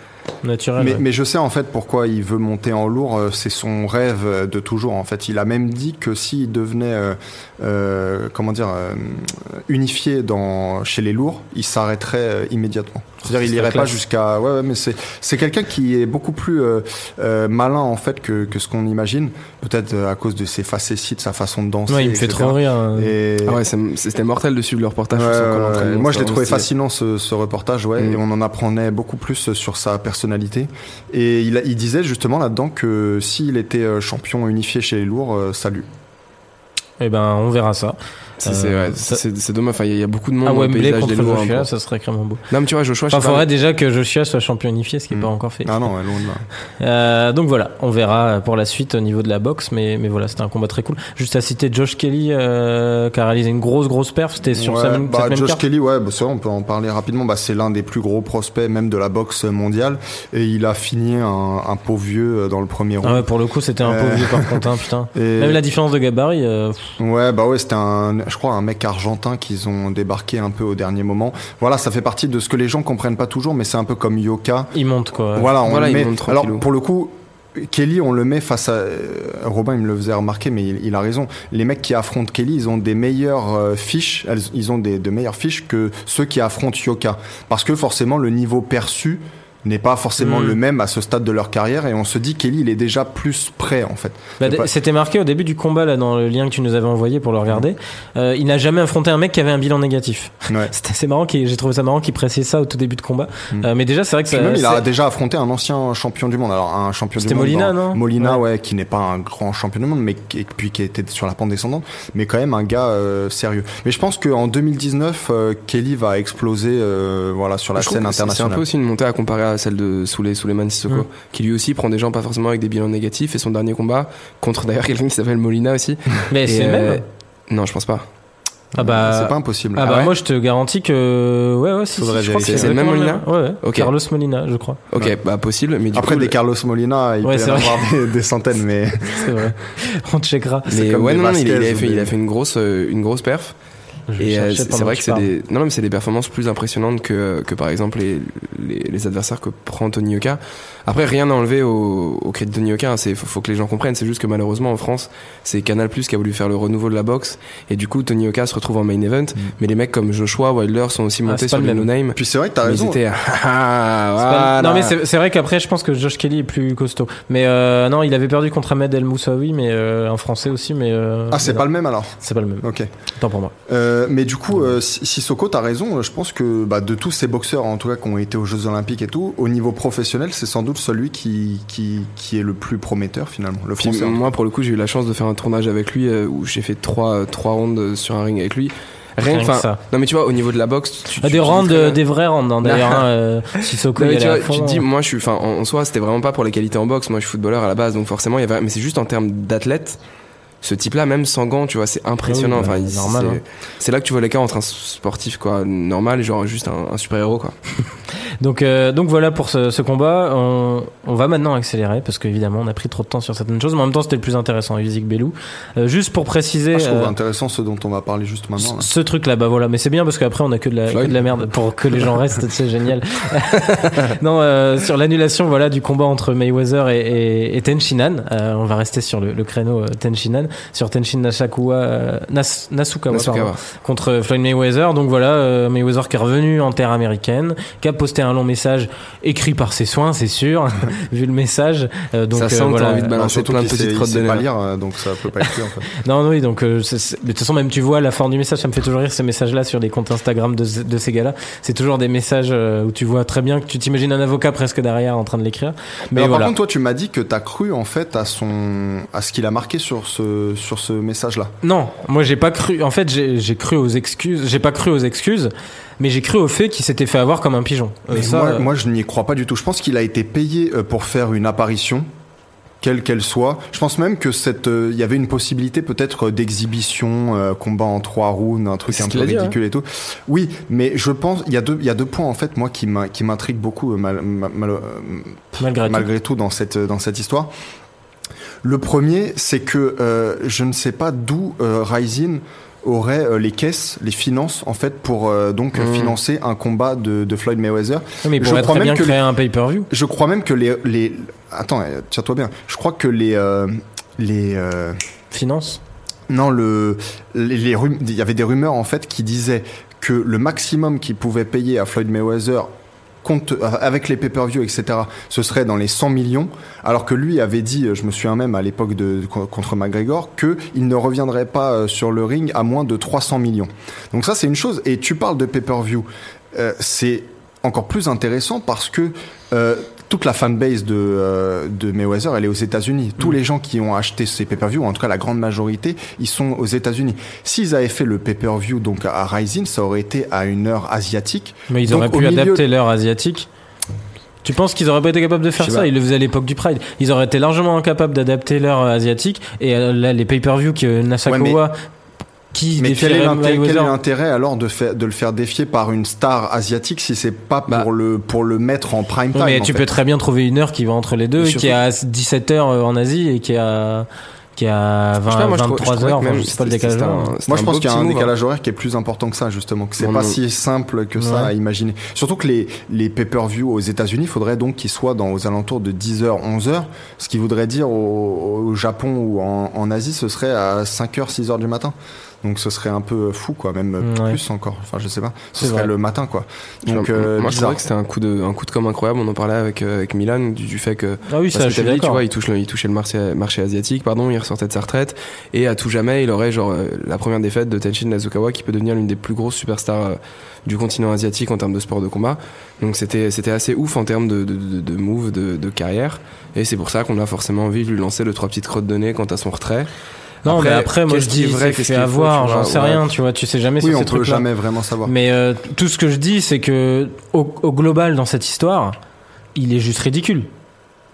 Naturel. Mais, ouais. mais je sais en fait pourquoi il veut monter en lourd. euh, C'est son rêve euh, de toujours. En fait, il a même dit que s'il devenait, euh, euh, comment dire, euh, unifié dans chez les lourds, il s'arrêterait euh, immédiatement. C'est-à-dire, il C'est irait la pas classe. jusqu'à. Ouais, ouais, mais c'est c'est quelqu'un qui est beaucoup plus euh, euh, malin en fait que, que ce qu'on imagine. Peut-être à cause de ses facéties, de sa façon de danser. Ouais, il me fait trop rire. hein. Et Ah ouais, c'était mortel de suivre le reportage. Ouais, Moi, je l'ai trouvé fascinant ce, ce reportage, ouais, Mm. et on en apprenait beaucoup plus sur sa Et il, disait justement là-dedans que s'il était euh, champion unifié chez les lourds, euh, salut. Eh ben, on verra ça. C'est- Euh, ouais, ça- c'est- dommage. Enfin, il y a- il y a beaucoup de monde Wembley paysage contre des Joshua, peu. ça serait vraiment beau. Non, mais tu vois, Joshua, je Enfin, pas. faudrait déjà que Joshua soit champion unifié, ce qui n'est Mm. pas encore fait. Ah non, ouais, loin de là. Euh, donc voilà, on verra pour la suite au niveau de la boxe, mais, mais voilà, c'était un combat très cool. Juste à citer Josh Kelly, euh, qui a réalisé une grosse, grosse perf, c'était sur Ouais, sa même, bah, cette Josh. Kelly, ouais, bah, vrai, on peut en parler rapidement. Bah, c'est l'un des plus gros prospects même de la boxe mondiale, et il a fini un, un pauvre vieux dans le premier round. Ah ouais, pour le coup, c'était un pauvre vieux par contre, hein, putain. Et- Même la différence de gabarit, euh, Ouais, bah ouais, c'était un, je crois, un mec argentin qu'ils ont débarqué un peu au dernier moment. Voilà, ça fait partie de ce que les gens comprennent pas toujours, mais c'est un peu comme Yoka. il monte quoi. Voilà, on Voilà, le met. Alors pour le coup, Kelly, on le met face à euh, Robin, il me le faisait remarquer, mais il, il a raison. Les mecs qui affrontent Kelly, ils ont des meilleures euh, fiches, elles- ils ont des de meilleures fiches que ceux qui affrontent Yoka, parce que forcément le niveau perçu n'est pas forcément Mm. le même à ce stade de leur carrière et on se dit Kelly il est déjà plus prêt en fait. Bah, pas- C'était marqué au début du combat là dans le lien que tu nous avais envoyé pour le regarder. Euh, il n'a jamais affronté un mec qui avait un bilan négatif. Ouais. C'était assez marrant, j'ai trouvé ça marrant qu'il précise ça au tout début de combat. Mm. Euh, mais déjà c'est vrai que ça. même il a déjà affronté un ancien champion du monde. Alors un champion du C'était. Molina, dans- non Molina, Ouais. ouais. qui n'est pas un grand champion du monde, mais qui, et puis qui était sur la pente descendante, mais quand même un gars euh, sérieux. Mais je pense qu'en 2019, euh, Kelly va exploser, euh, voilà, sur la Je scène que c'est- un internationale. peu aussi une montée à comparer à celle de Souley, Souleymane Sissoko, qui lui aussi prend des gens pas forcément avec des bilans négatifs et son dernier combat contre d'ailleurs quelqu'un qui s'appelle Molina aussi. Mais c'est le euh, même. Non, je pense pas. Ah bah. C'est pas impossible. Ah Ah bah ouais moi je te garantis que ouais ouais si, Faudrait si, je crois que vérifier. c'est le même Molina Ouais, ouais. Carlos Molina je crois. Ok, Ouais. bah possible, mais du Après coup, des Carlos Molina, il Ouais, peut y en avoir des, des centaines, mais C'est vrai. On checkera. Mais ouais, non, non, il, a fait, il a fait une grosse, euh, une grosse perf. Je vais Et euh, c'est vrai que c'est des, non, non, mais c'est des performances plus impressionnantes que, que par exemple les, les, les adversaires que prend Tony Yoka. Après, rien à enlever au, au crédit de Tony Yoka. hein, C'est, faut, faut que les gens comprennent. C'est juste que malheureusement en France, c'est Canal Plus qui a voulu faire le renouveau de la boxe. Et du coup, Tony Yoka se retrouve en main event. Mais les mecs comme Joshua, Wilder sont aussi montés Mm. Ah, c'est sur le no name. Puis c'est vrai que t'as ils raison. étaient, ah, voilà. Non mais c'est c'est vrai qu'après je pense que Josh Kelly est plus costaud. Mais euh, non il avait perdu contre Ahmed El Moussaoui mais euh, un français aussi mais. euh, Ah, c'est pas le même alors. C'est pas le même. Ok. Tant pour moi. Euh, mais du coup, euh, Si- Sissoko, t'as raison. Je pense que bah, de tous ces boxeurs, en tout cas, qui ont été aux Jeux Olympiques et tout, au niveau professionnel, c'est sans doute celui qui, qui, qui est le plus prometteur finalement, le Puis français. moi, pour le coup, j'ai eu la chance de faire un tournage avec lui euh, où j'ai fait trois, trois rounds sur un ring avec lui. Rien, Rien que enfin, ça. non mais tu vois, au niveau de la boxe, tu, Ah, tu- des tu rounds, euh, des vrais rounds hein, d'ailleurs. hein, euh, Sissoko Non, il tu, allait vois, à fond. tu te dis, moi je suis, enfin, en, en soi, c'était vraiment pas pour les qualités en boxe. Moi, je suis footballeur à la base, donc forcément, il y avait, mais c'est juste en termes d'athlète. Ce type-là, même sans gants, tu vois, c'est impressionnant. Ah oui, bah, enfin, normal, c'est- hein. C'est là que tu vois l'écart entre un sportif quoi normal et genre juste un, un super héros quoi. Donc, euh, donc voilà pour ce, ce combat. On, on va maintenant accélérer parce qu'évidemment on a pris trop de temps sur certaines choses, mais en même temps c'était le plus intéressant, Yuzik Belou. Euh, juste pour préciser. Ah, je trouve euh, intéressant ce dont on va parler juste maintenant. là. ce truc là bah voilà mais c'est bien parce qu'après on a que de la, que de la merde pour que les gens restent c'est génial non euh, sur l'annulation voilà du combat entre Mayweather et, et, et Tenshinhan euh, on va rester sur le, le créneau Tenshinhan sur Tenshin Nashikawa euh, Nas, Nasukawa, Nasukawa. pardon, contre Floyd Mayweather donc voilà euh, Mayweather qui est revenu en terre américaine qui a posté un long message écrit par ses soins c'est sûr vu le message Euh, donc Ça euh, sent voilà envie de balancer plein de petites crottes de pas nez. lire, euh, donc ça peut pas être fait. Non, oui, donc, euh, de toute façon, même tu vois la forme du message, ça me fait toujours rire ces messages-là sur les comptes Instagram de, de ces gars-là. C'est toujours des messages euh, où tu vois très bien que tu t'imagines un avocat presque derrière en train de l'écrire. Mais Alors, voilà. Par contre, toi, tu m'as dit que t'as cru en fait à son, à ce qu'il a marqué sur ce, sur ce message-là. Non, moi j'ai pas cru. En fait, j'ai j'ai cru aux excuses. J'ai pas cru aux excuses, mais j'ai cru au fait qu'il s'était fait avoir comme un pigeon. Euh, Mais ça, moi, euh, moi, je n'y crois pas du tout. Je pense qu'il a été payé euh, pour faire une apparition, quelle qu'elle soit. Je pense même que cette, euh, y avait une possibilité peut-être d'exhibition, euh, combat en trois rounds, un truc un peu dit, ridicule et tout. Oui, mais je pense, il y a deux, il y a deux points en fait, moi, qui m'in- qui m'intriguent beaucoup, mal- mal- mal- malgré tout. malgré tout dans cette dans cette histoire. Le premier, c'est que euh, je ne sais pas d'où Ryzen aurait euh, les caisses, les finances en fait pour euh, donc euh, Mhm. financer un combat de, de Floyd Mayweather. Oui, mais il je crois très même bien que créer un pay-per-view. Je crois même que les les attends, tiens-toi bien. Je crois que les euh, les euh, Finance. non, le, les, il y avait des rumeurs en fait qui disaient que le maximum qu'il pouvait payer à Floyd Mayweather compte, euh, avec les pay-per-view, etc., ce serait dans les 100 millions, alors que lui avait dit, euh, je me souviens même à l'époque de contre McGregor, que il ne reviendrait pas euh, sur le ring à moins de 300 millions. Donc ça, c'est une chose. Et tu parles de pay-per-view, c'est encore plus intéressant parce que toute la fanbase de, euh, de Mayweather, elle est aux États-Unis. Tous les gens qui ont acheté ces pay-per-view, en tout cas la grande majorité, ils sont aux États-Unis. S'ils avaient fait le pay-per-view donc à Rising, ça aurait été à une heure asiatique. Mais ils Donc, auraient au pu adapter l'heure asiatique. Tu penses qu'ils auraient pas été capables de faire ça? Ils le faisaient à l'époque du Pride. Ils auraient été largement incapables d'adapter l'heure asiatique. Et euh, là, les pay-per-view que Nasakawa, qui Mais quel est l'intérêt quel est Mayweather l'intérêt alors de, faire, de le faire défier par une star asiatique si c'est pas pour, Bah. le, pour le mettre en prime time Oui, mais tu fait. peux très bien trouver une heure qui va entre les deux, qui est à 17h en Asie et qui est à, qui est à 20, Je sais pas, moi, je trouve- je 23 trouvais heures. je sais pas le décalage. horaire. Moi, je pense qu'il y a un move, hein. décalage horaire qui est plus important que ça, justement. Que c'est pas non. si simple que ça à imaginer. Surtout que les, les pay-per-view aux États-Unis, il faudrait donc qu'ils soient dans, aux alentours de 10h, 11h. Ce qui voudrait dire au, au Japon ou en, en Asie, ce serait à 5h, 6h du matin. Donc ce serait un peu fou, quoi. Même Ouais. plus encore. Enfin, je sais pas. Ce serait vrai. le matin, quoi. Donc, euh, moi, je trouvais que c'était un coup de, un coup de com incroyable. On en parlait avec, euh, avec Milan du, du fait que Ah oui, Parce ça, que je suis t'avais dit, tu vois, il, touche le, il touchait le marché, marché asiatique, pardon, il ressortait de sa retraite, et à tout jamais, il aurait genre euh, la première défaite de Tenshin Nasukawa, qui peut devenir l'une des plus grosses superstars euh, du continent asiatique en termes de sport de combat. Donc c'était c'était assez ouf en termes de, de, de, de move, de, de carrière, et c'est pour ça qu'on a forcément envie de lui lancer le trois petites crottes de nez quant à son retrait. Non, Après, mais après, moi, je dis, vrai, c'est avoir, tu j'en sais ouais. rien, tu vois, tu sais jamais Oui, sur on ces peut trucs-là. jamais vraiment savoir. Mais euh, tout ce que je dis, c'est que au, au global dans cette histoire, il est juste ridicule.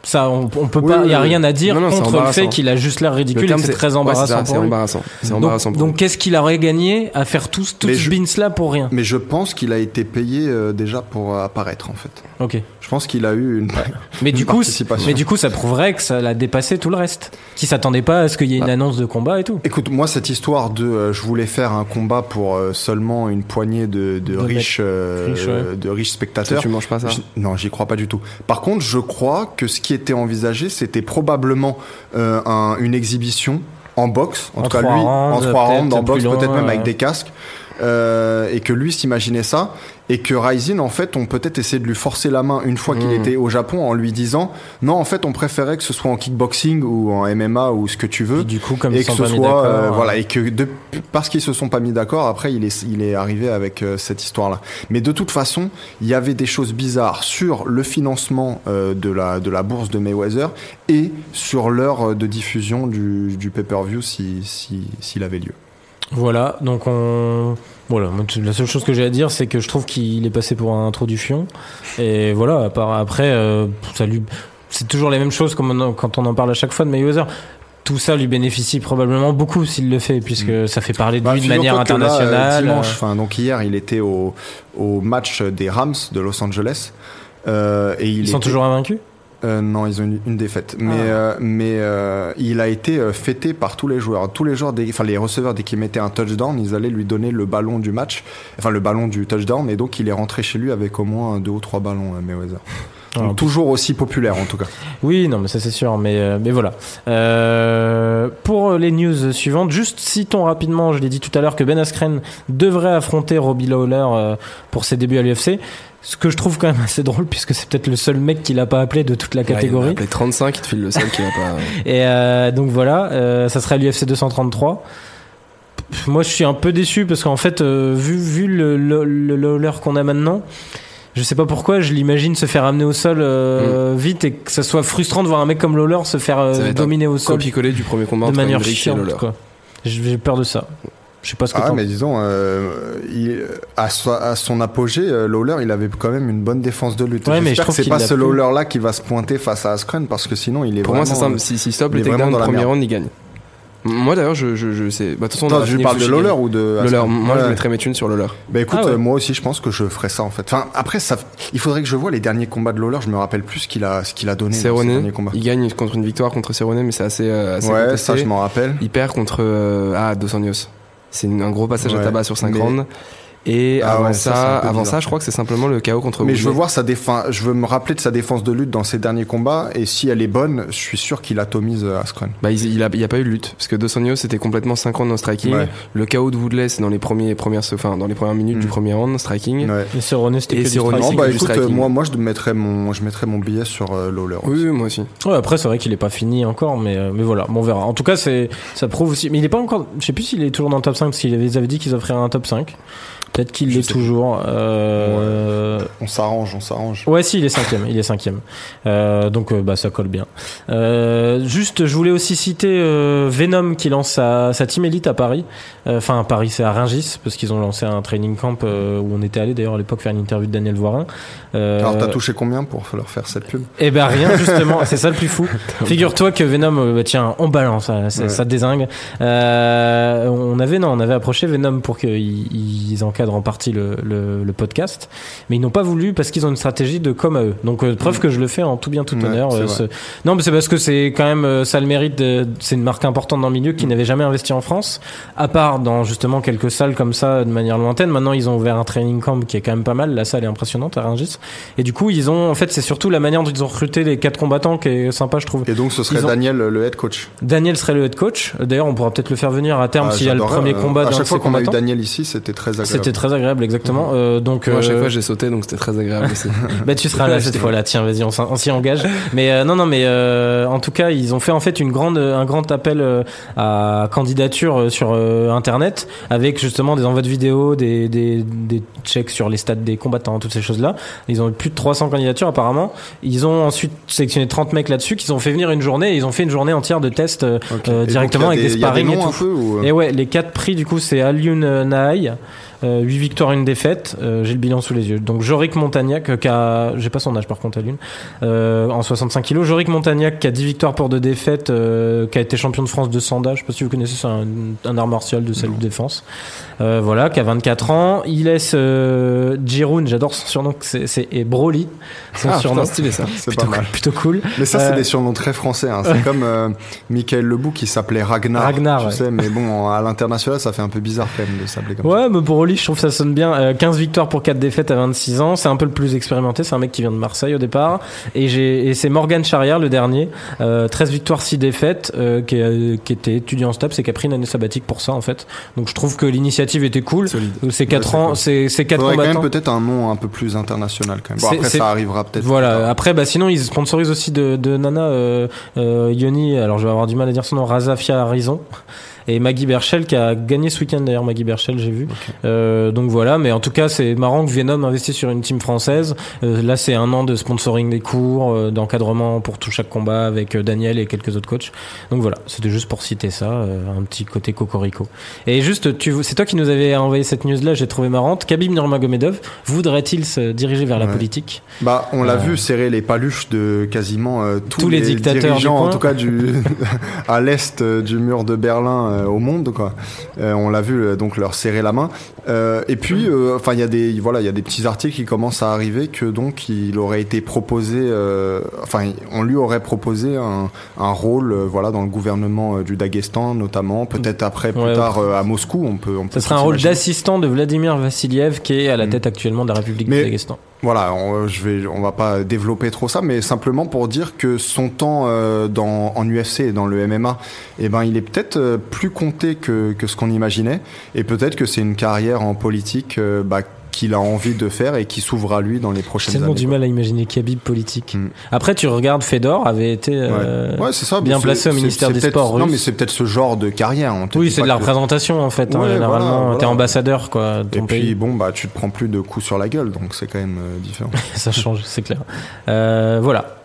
Ça, on, on peut Oui, pas, il oui, y a oui. rien à dire Non, contre le fait qu'il a juste l'air Le ridicule et terme, que c'est très ouais, c'est embarrassant ça, C'est embarrassant. Donc, embarrassant donc qu'est-ce qu'il aurait gagné à faire tout, tout ce je- bins là pour rien Mais je pense qu'il a été payé euh, déjà pour euh, apparaître, en fait. Ok. Je pense qu'il a eu une. Mais Une du coup, participation. mais du coup, ça prouverait que ça l'a dépassé tout le reste. Qui s'attendait pas à ce qu'il y ait une Bah. annonce de combat et tout. Écoute, moi, cette histoire de euh, je voulais faire un combat pour euh, seulement une poignée de, de De riches, ouais. de riches spectateurs. tu manges pas ça. Je- non, j'y crois pas du tout. Par contre, je crois que ce qui était envisagé, c'était probablement euh, un- une exhibition en boxe, en, En tout cas lui, en trois rounds, en boxe, peut-être même avec ouais. des casques. euh, et que lui s'imaginait ça, et que Ryzen, en fait, on peut-être essayé de lui forcer la main une fois qu'il Mhm. était au Japon en lui disant non, en fait, on préférait que ce soit en kickboxing ou en MMA ou ce que tu veux Et du coup, comme et que ce soit euh, voilà et que de, parce qu'ils se sont pas mis d'accord après il est il est arrivé avec euh, cette histoire là mais de toute façon il y avait des choses bizarres sur le financement euh, de la de la bourse de Mayweather et sur l'heure de diffusion du, du pay-per-view si si s'il avait lieu Voilà, donc on. Voilà, la seule chose que j'ai à dire, c'est que je trouve qu'il est passé pour un trou du fion. Et voilà, à part- après, euh, ça lui. C'est toujours les mêmes choses comme on en- quand on en parle à chaque fois de Mayweather. tout ça lui bénéficie probablement beaucoup s'il le fait, puisque ça fait parler de Bah, lui de manière là, euh, internationale. dimanche, enfin, donc hier, il était au, au match des Rams de Los Angeles. Euh, et il ils sont toujours invaincus? Euh, non, ils ont une, une défaite. Mais, Ah. euh, mais euh, il a été euh, fêté par tous les joueurs. Tous les joueurs, enfin les receveurs, dès qu'ils mettaient un touchdown, ils allaient lui donner le ballon du match, enfin le ballon du touchdown, et donc il est rentré chez lui avec au moins deux ou trois ballons, Mayweather. Ah, Donc, toujours aussi populaire en tout cas. Oui, non, mais ça c'est sûr, mais, euh, mais voilà. Euh, pour les news suivantes, juste citons rapidement, je l'ai dit tout à l'heure, que Ben Askren devrait affronter Robbie Lawler euh, pour ses débuts à l'UFC. Ce que je trouve quand même assez drôle, puisque c'est peut-être le seul mec qui l'a pas appelé de toute la Ouais, il a catégorie. appelé 35, il te file le seul qui va pas. Et euh, donc voilà, euh, ça serait l'UFC 233. Pff, Moi, je suis un peu déçu parce qu'en fait, euh, vu, vu le, le, le Lawler qu'on a maintenant, je sais pas pourquoi, je l'imagine se faire amener au sol euh, vite et que ça soit frustrant de voir un mec comme Lawler se faire euh, dominer au sol Copier-coller du premier combat de entre manière chiante. Lawler. Quoi. J'ai peur de ça. Je sais pas ce que Ah, mais disons, euh, il- à, so- à son apogée, Lawler, il avait quand même une bonne défense de lutte. Ouais, mais je J'espère trouve que c'est pas ce plus. Lawler-là qui va se pointer face à Askren parce que sinon, il est Pour vraiment. moi, c'est simple. Si, si stoppe il le takedown dans la premier round, il gagne. Moi d'ailleurs, je, je, je sais. Bah, de toute façon, on tu fini parles le de sujet. Lawler ou de Lawler. Moi, je Ouais. mettrais mes thunes sur Lawler. Bah écoute, Ah ouais. euh, moi aussi je pense que je ferais ça en fait. Enfin après ça, il faudrait que je vois les derniers combats de Lawler. Je me rappelle plus ce qu'il a, ce qu'il a donné dans Cerrone, derniers combats. il gagne contre une victoire contre Cerrone, mais c'est assez, euh, assez Ouais, contesté. ça je m'en rappelle. Il perd contre euh, ah, Dos Anjos. C'est une- un gros passage à Ouais, tabac sur 5 mais- rounds. Et Ah avant ouais, ça, avant bizarre. ça, je crois que c'est simplement le KO contre Mais je veux Woodley. voir sa défense. Je veux me rappeler de sa défense de lutte dans ses derniers combats et si elle est bonne, je suis sûr qu'il atomise euh, Askren. Bah, il, il a, il y a pas eu de lutte parce que Dos Anjos c'était complètement 5 rounds en striking. Ouais. Le KO de Woodley c'est dans les premiers premières enfin dans les premières minutes Mm. du premier round striking. Ouais. Et Cerrone, c'était que du Cerrone, striking. Non, bah écoute, striking. euh, moi, moi je mettrais mon, je mettrais mon billet sur euh, Lawler. Oui, oui, moi aussi. Ouais, après, c'est vrai qu'il est pas fini encore, mais, euh, mais voilà, bon, on verra. En tout cas, c'est, ça prouve aussi. Mais il est pas encore, je sais plus s'il est toujours dans le top 5, parce qu'ils avaient, ils avaient dit qu'ils offriraient un top 5. Peut-être qu'il l'est toujours. Euh, On s'arrange, on s'arrange. Ouais, si, il est cinquième. Il est cinquième. Euh, donc, euh, bah, ça colle bien. Euh, juste, je voulais aussi citer Venom qui lance sa, sa team élite à Paris. Enfin, à Paris, c'est à Rungis parce qu'ils ont lancé un training camp où on était allé d'ailleurs à l'époque faire une interview de Daniel Voirin. Alors t'as touché combien pour leur faire cette pub? Eh ben rien justement, c'est ça le plus fou. Figure-toi que Venom, bah, tiens, on balance, ça, ça, Ouais. ça désingue. On avait non, on avait approché Venom pour qu'ils ils en partie le, le, le podcast, mais ils n'ont pas voulu parce qu'ils ont une stratégie de com à eux. Donc euh, preuve que je le fais en tout bien tout Ouais, honneur. euh, ce- Non, mais c'est parce que c'est quand même euh, ça le mérite. C'est une marque importante dans le milieu qui n'avait jamais investi en France, à part dans justement quelques salles comme ça de manière lointaine. Maintenant, ils ont ouvert un training camp qui est quand même pas mal. La salle est impressionnante à Rungis. Et du coup, ils ont, en fait, c'est surtout la manière dont ils ont recruté les quatre combattants qui est sympa, je trouve. Et donc ce serait ont- Daniel, le head coach. Daniel serait le head coach. D'ailleurs, on pourra peut-être le faire venir à terme Ah, s'il y a le premier euh, combat À chaque fois qu'on a eu. Daniel ici, c'était très agréable. C'était très agréable, exactement. Euh, donc, Moi, à chaque euh, fois j'ai sauté donc c'était très agréable aussi. bah tu seras là cette fois-là. Tiens, vas-y, on s'y engage. Mais euh, non, non, mais en tout cas, ils ont fait en fait une grande, un grand appel à candidature sur Internet avec justement des envois de vidéos, des, des, des checks sur les stats des combattants, toutes ces choses-là. Ils ont eu plus de 300 candidatures apparemment. Ils ont ensuite sélectionné 30 mecs là-dessus qu'ils ont fait venir une journée. Et ils ont fait une journée entière de tests euh, donc, directement avec des a sparring et noms tout. un peu, ou, Et ouais, les quatre prix du coup c'est Alioun euh, Nahaï, euh, 8 victoires, une défaite. Euh, j'ai le bilan sous les yeux. Donc Jorik Montagnac euh, qui a, j'ai pas son âge par contre Alioun, euh, en 65 kilos. Jorik Montagnac qui a 10 victoires pour deux défaites, qui a été champion de France de sandage. Je sais pas si vous connaissez, c'est un, un art martial de salut défense. Voilà, qui a 24 ans. Il laisse euh, Jiroun, j'adore son surnom, c'est, et Broly. Son Ah, surnom. putain, stylé ça. c'est plutôt pas mal. cool, plutôt cool. Mais ça, c'est des surnoms très français. Hein. C'est comme Michael Lebou qui s'appelait Ragnar. Ragnar, tu ouais. sais, mais bon, à l'international, ça fait un peu bizarre quand même de s'appeler comme Ouais, mais pour Je trouve que ça sonne bien. Euh, 15 victoires pour 4 défaites à 26 ans. C'est un peu le plus expérimenté. C'est un mec qui vient de Marseille au départ. Et, j'ai, et c'est Morgan Charrière, le dernier. Euh, 13 victoires, 6 défaites, euh, qui, est- qui était étudiant en STAPS et qui a pris une année sabbatique pour ça, en fait. Donc je trouve que l'initiative était cool. Solide. C'est 4 Ouais, c'est ans, cool. c'est, ça. 4 Faudrait quand combattants. même peut-être un nom un peu plus international quand même. Bon, après, ça arrivera peut-être. Voilà. Après, bah, sinon, ils sponsorisent aussi de, de Nana, euh, euh, Yoni. Alors, je vais avoir du mal à dire son nom. Razafia Horizon. Et Maggie Berchel qui a gagné ce week-end d'ailleurs Maggie Berchel j'ai vu. Euh, donc voilà mais en tout cas c'est marrant que Venom investisse sur une team française. Euh, là c'est un an de sponsoring des cours euh, d'encadrement pour tout chaque combat avec euh, Daniel et quelques autres coachs. Donc voilà c'était juste pour citer ça euh, un petit côté cocorico. Et juste tu c'est toi qui nous avais envoyé cette news là j'ai trouvé marrante. Khabib Nurmagomedov voudrait-il se diriger vers la politique? Bah, on l'a Euh. vu serrer les paluches de quasiment tous, Tous les dictateurs dirigeants, en tout cas du à l'est du mur de Berlin au monde, quoi. Euh, on l'a vu euh, donc leur serrer la main. Euh, et puis, euh, enfin, il y a des voilà, il y a des petits articles qui commencent à arriver que donc il aurait été proposé, euh, enfin, on lui aurait proposé un, un rôle, euh, voilà, dans le gouvernement euh, du Daghestan notamment, peut-être après plus Ouais, tard euh, à Moscou, on peut. On peut ça serait un rôle d'assistant de Vladimir Vassiliev qui est à la Mm. tête actuellement de la République Mais- du Daghestan Voilà, on, je vais, va pas développer trop ça, mais simplement pour dire que son temps euh, dans, en UFC et dans le MMA, eh ben, il est peut-être euh, plus compté que, que ce qu'on imaginait, et peut-être que c'est une carrière en politique euh, bah, qu'il a envie de faire et qui s'ouvre à lui dans les J'ai prochaines tellement années. du mal à imaginer Khabib politique. Mm. Après, tu regardes Fedor avait été euh, Ouais, c'est ça. bien placé au ministère des Sports Non, mais c'est peut-être ce genre de carrière. te Oui, c'est de la que- représentation en fait. hein, Ouais, généralement, voilà, voilà. t'es ambassadeur quoi Et ton puis pays. bon, bah, tu te prends plus de coups sur la gueule, donc c'est quand même euh, différent. Ça change, c'est clair. Euh, voilà.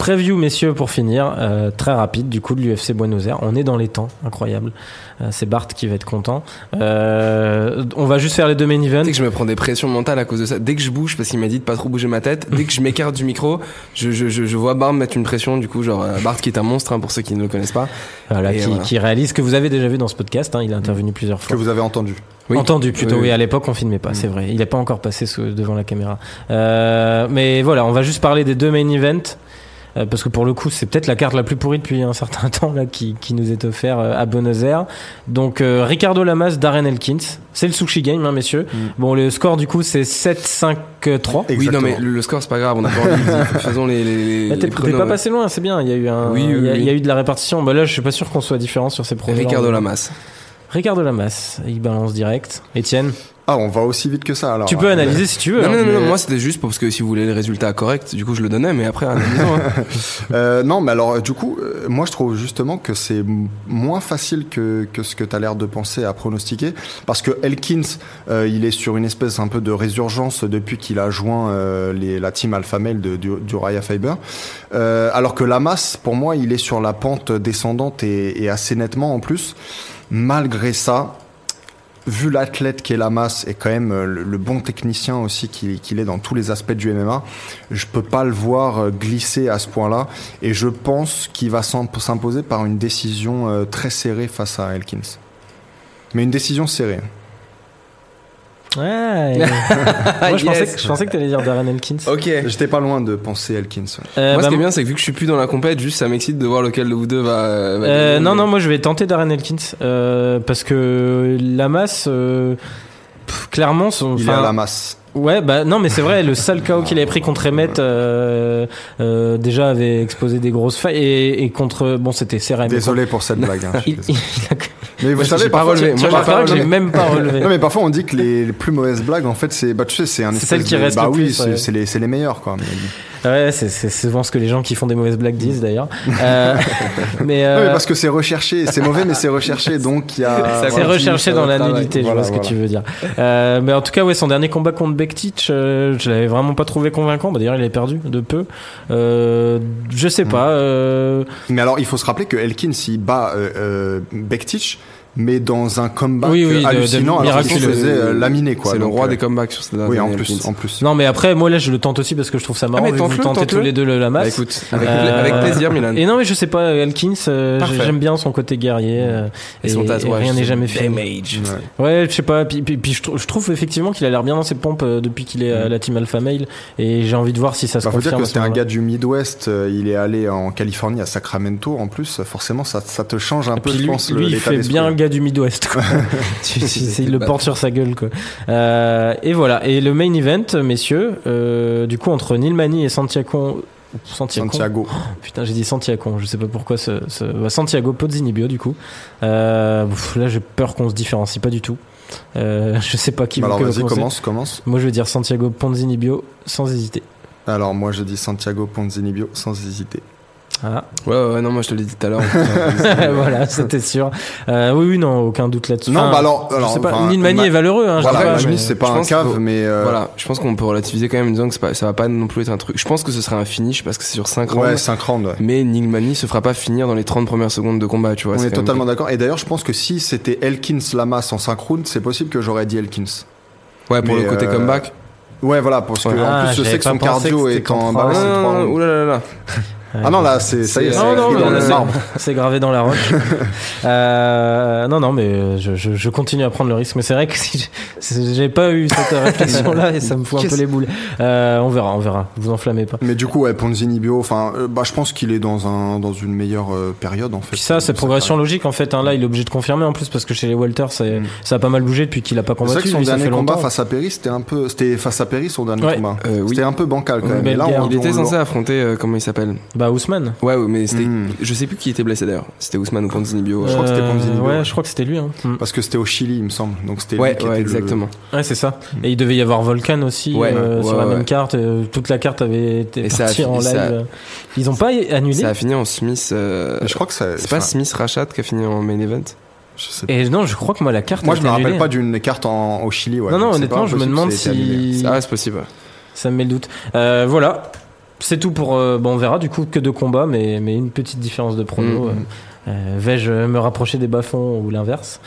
Preview, messieurs, pour finir, euh, très rapide, du coup, de l'UFC Buenos Aires. On est dans les temps, incroyable. Euh, c'est Bart qui va être content. Euh, on va juste faire les deux main events. Sais que je me prends des pressions mentales à cause de ça. Dès que je bouge, parce qu'il m'a dit de pas trop bouger ma tête, dès que je m'écarte du micro, je, je, je, je vois Bart mettre une pression. Du coup, genre, euh, Bart qui est un monstre, hein, pour ceux qui ne le connaissent pas. Voilà, qui, voilà. qui réalise que vous avez déjà vu dans ce podcast. hein, il a intervenu plusieurs Que fois. vous avez entendu. Oui. Entendu plutôt, Oui, oui. oui. À l'époque, on filmait pas, Mm. c'est vrai. Il n'est pas encore passé sous- devant la caméra. Euh, mais voilà, on va juste parler des deux main events. Euh, parce que pour le coup, c'est peut-être la carte la plus pourrie depuis un certain temps là, qui, qui nous est offert euh, à Buenos Aires. Donc euh, Ricardo Lamas, Darren Elkins, c'est le sushi game, hein, messieurs. Mm. Bon, le score du coup c'est 7-5-3. Oui, non, mais le, le score, c'est pas grave, on a pas envie. de- Faisons les, les, les, T'es les t'es pronos, pas ouais. passé loin, c'est bien. Il y a eu un, Oui, oui, il y a, oui. il y a eu de la répartition. Bah là, je suis pas sûr qu'on soit différent sur ces projets. Ricardo Lamas. Ricardo Lamas, il balance direct. Étienne, Ah, on va aussi vite que ça alors. tu peux analyser si tu veux. Non, hein, non, non, mais- non, moi c'était juste parce que si vous voulez le résultat correct, du coup je le donnais, mais après, analysons, hein. Euh, non, mais alors, du coup, euh, moi je trouve justement que c'est moins facile que, que ce que tu as l'air de penser à pronostiquer. Parce que Elkins, euh, il est sur une espèce un peu de résurgence depuis qu'il a joint euh, les, la team Alpha Male de, du, du Raya Fiber. Euh, alors que Lamas, pour moi, il est sur la pente descendante et, et assez nettement en plus. Malgré ça, vu l'athlète qu'est Lamas et quand même euh, le, bon technicien aussi qu'il est dans tous les aspects du MMA, je peux pas le voir euh, glisser à ce point-là et je pense qu'il va s'im- s'imposer par une décision euh, très serrée face à Elkins. Mais une décision serrée. Ouais. Moi, je, pensais que, je pensais que t'allais dire Darren Elkins. Ok. J'étais pas loin de penser Elkins. ouais. Euh, Moi, bah, ce qui est bien, c'est que vu que je suis plus dans la compète, juste ça m'excite de voir lequel de vous deux va. va euh, non, non, moi je vais tenter Darren Elkins euh, parce que la masse, euh, pff, clairement, son, Il est à la masse. Ouais, bah non, mais c'est vrai, le sale KO qu'il avait pris contre Emmett euh, euh, déjà avait exposé des grosses failles et, et contre bon, c'était Serra. Désolé pour cette blague. hein, Il, il a- Mais vous savez, parfois, relevé. tu Moi, j'ai même pas relevé. Non mais parfois on dit que les, les plus mauvaises blagues en fait c'est bah tu sais c'est un C'est celle qui reste bah oui c'est les meilleurs quoi. Ouais, c'est souvent ce que les gens qui font des mauvaises blagues disent d'ailleurs. Euh, mais, Non, euh, mais parce que c'est recherché c'est mauvais mais c'est recherché donc il y a c'est recherché dans la nullité, je Voilà, vois ce que tu veux dire. Euh, mais en tout cas, ouais, son dernier combat contre Bektic, euh, je l'avais vraiment pas trouvé convaincant. Bah, D'ailleurs, il est perdu de peu. Euh, je sais Mm. pas. Euh, Mais alors, il faut se rappeler que Elkins, il bat euh, euh, Bektic, mais dans un comeback Oui, oui, de- de hallucinant, alors miraculeux. faisait euh, laminer, quoi. C'est le roi euh, des comebacks sur cette Oui, en plus, Elkins. en plus. Non, mais après, moi là, je le tente aussi parce que je trouve ça marrant. Ah, mais vous tentez tous les deux le la Bah, masse. écoute, avec, Euh, avec plaisir, Milan. Et non, mais je sais pas, Elkins, euh, j'aime bien son côté guerrier. euh, Et son tatouage. rien n'est c'est jamais fait. Damage. Ouais. Ouais, je sais pas. Puis, puis, puis je, trou- je trouve effectivement qu'il a l'air bien dans ses pompes euh, depuis qu'il est à la team Alpha Male. Et j'ai envie de voir si ça se Bah, faut dire confirme. que à ce c'était un gars du Midwest, il est allé en Californie, à Sacramento, en plus, forcément, ça, ça te change un peu, je pense, lui, le- il l'état fait d'esprit. Gars du Midwest. Quoi. Tu- tu- c'est- il le porte sur sa gueule. Quoi. Euh, et voilà. Et le main event, messieurs, euh, du coup entre Neil Mani et Santiago. Santiago? Santiago. Putain, j'ai dit Santiago. Je sais pas pourquoi. Ce, ce... bah, Santiago Pozzinibio, du coup. Euh, pff, là, j'ai peur qu'on se différencie pas du tout. Je sais pas qui Bah, alors, vas-y, commence, commence. Moi, je vais dire Santiago Ponzinibio sans hésiter. Alors, moi, je dis Santiago Ponzinibbio, sans hésiter. Ah. Ouais, ouais, ouais, non, moi je te l'ai dit tout à l'heure. voilà, c'était sûr. Euh, oui, oui, non, aucun doute là-dessus. Non, Enfin, bah alors- je alors, sais pas. enfin, Nilmani Ma- est valeureux, hein, je Voilà, dis pas, Mani, mais- c'est pas je un pense cave, mais euh, Voilà, je pense qu'on peut relativiser quand même en disant que pas, ça va pas non plus être un truc. Je pense que ce serait un finish parce que c'est sur 5 ouais, rounds. 5 rounds. ouais. Mais Nilmani se fera pas finir dans les 30 premières secondes de combat, tu vois. On est même- totalement d'accord. Et d'ailleurs, je pense que si c'était Elkins Lamas en 5 rounds, c'est possible que j'aurais dit Elkins. Ouais, pour Mais, le côté euh, comeback. Ouais, voilà, parce que Ouais. en Ah, plus, je sais que pas son cardio est en qu'en Ah non, là, c'est ça y est, C'est- gravé dans la roche. euh, non, non, mais je, je, je continue à prendre le risque. Mais c'est vrai que si j'ai- pas eu cette réflexion-là et ça me fout un peu les boules. Euh, on verra, on verra. Vous enflammez pas. Mais du coup, ouais, Ponzini Bio, enfin, euh, bah, je pense qu'il est dans un dans une meilleure euh, période en fait. Puis ça, c'est progression logique en fait. Hein. Là, il est obligé de confirmer en plus parce que chez les Walters, c'est- ça a pas mal bougé depuis qu'il a pas C'est vrai combattu. que son dernier combat longtemps. face à Perry, c'était un peu, c'était face à Perry son dernier Ouais. combat. Euh, oui. C'était un peu bancal quand même. Il était censé affronter, comment il s'appelle? Bah Ousmane. Ouais, ouais, mais c'était. Hmm. Je sais plus qui était blessé d'ailleurs. C'était Ousmane ou Ponzini Bio. Je crois que c'était Ponzini Bio, Ouais, je crois que c'était lui. Hein. Mm. parce que c'était au Chili, il me semble. Donc c'était Ouais, lui qui ouais, était le- exactement. Ouais, c'est ça. Et il devait y avoir Volcan aussi Ouais, euh, ouais, sur la ouais. même carte. euh, toute la carte avait été Et ça a partie en live. a- euh. Ils ont pas annulé. Ça a fini en Smith. euh, Je crois que ça. C'est pas Smith Rachat qui a fini en main event je sais pas. Et non, je crois que moi la carte. Moi, je me rappelle annulée. pas d'une carte en, au Chili. Ouais. Non, non, honnêtement, je me demande si Ah c'est possible. ça me met le doute. Euh, voilà. C'est tout pour. euh, bon, on verra du coup que deux combats, mais, mais une petite différence de prono. Mhm. Euh, euh, Vais-je me rapprocher des bas-fonds ou l'inverse?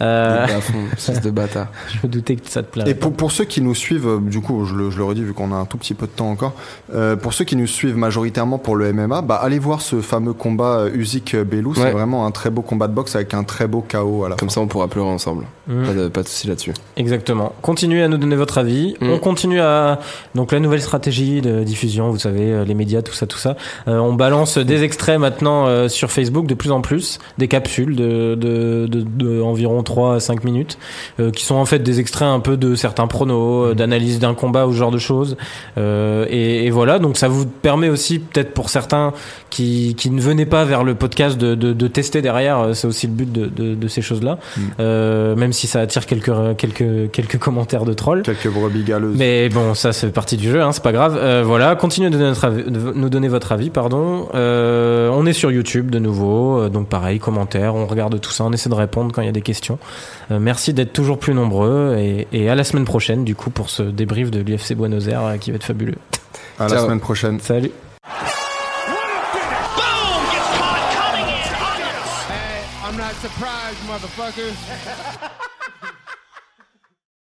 Euh, Il est à fond, fils de bâtard. Je me doutais que ça te plairait. Et pour, pour ceux qui nous suivent, euh, du coup, je le, je le redis vu qu'on a un tout petit peu de temps encore, euh, pour ceux qui nous suivent majoritairement pour le MMA, bah, allez voir ce fameux combat euh, Usyk-Belou. C'est vraiment un très beau combat de boxe avec un très beau KO à la fin. Comme ça, on pourra pleurer ensemble. Mhm. Pas de, pas de soucis là-dessus. Exactement. Continuez à nous donner votre avis. Mm. On continue à donc la nouvelle stratégie de diffusion. Vous savez, les médias, tout ça, tout ça. Euh, on balance des extraits maintenant euh, sur Facebook de plus en plus, des capsules de de, de, de environ 3 à 5 minutes, euh, qui sont en fait des extraits un peu de certains pronos, euh, d'analyse d'un combat ou ce genre de choses. Euh, et, et voilà. Donc ça vous permet aussi peut-être pour certains qui qui ne venaient pas vers le podcast de de, de tester derrière. C'est aussi le but de ces choses-là. Euh, même si ça attire quelques quelques quelques commentaires de trolls. Quelques brebis galeuses. Mais bon, ça c'est partie du jeu, hein, c'est pas grave. Euh, voilà, continuez de, donner notre avis- de nous donner votre avis, pardon. Euh, on est sur YouTube de nouveau, euh, donc pareil, commentaires, on regarde tout ça, on essaie de répondre quand il y a des questions. Euh, merci d'être toujours plus nombreux et, et à la semaine prochaine du coup pour ce débrief de l'UFC Buenos Aires euh, qui va être fabuleux. À la semaine prochaine. Salut. Motherfuckers.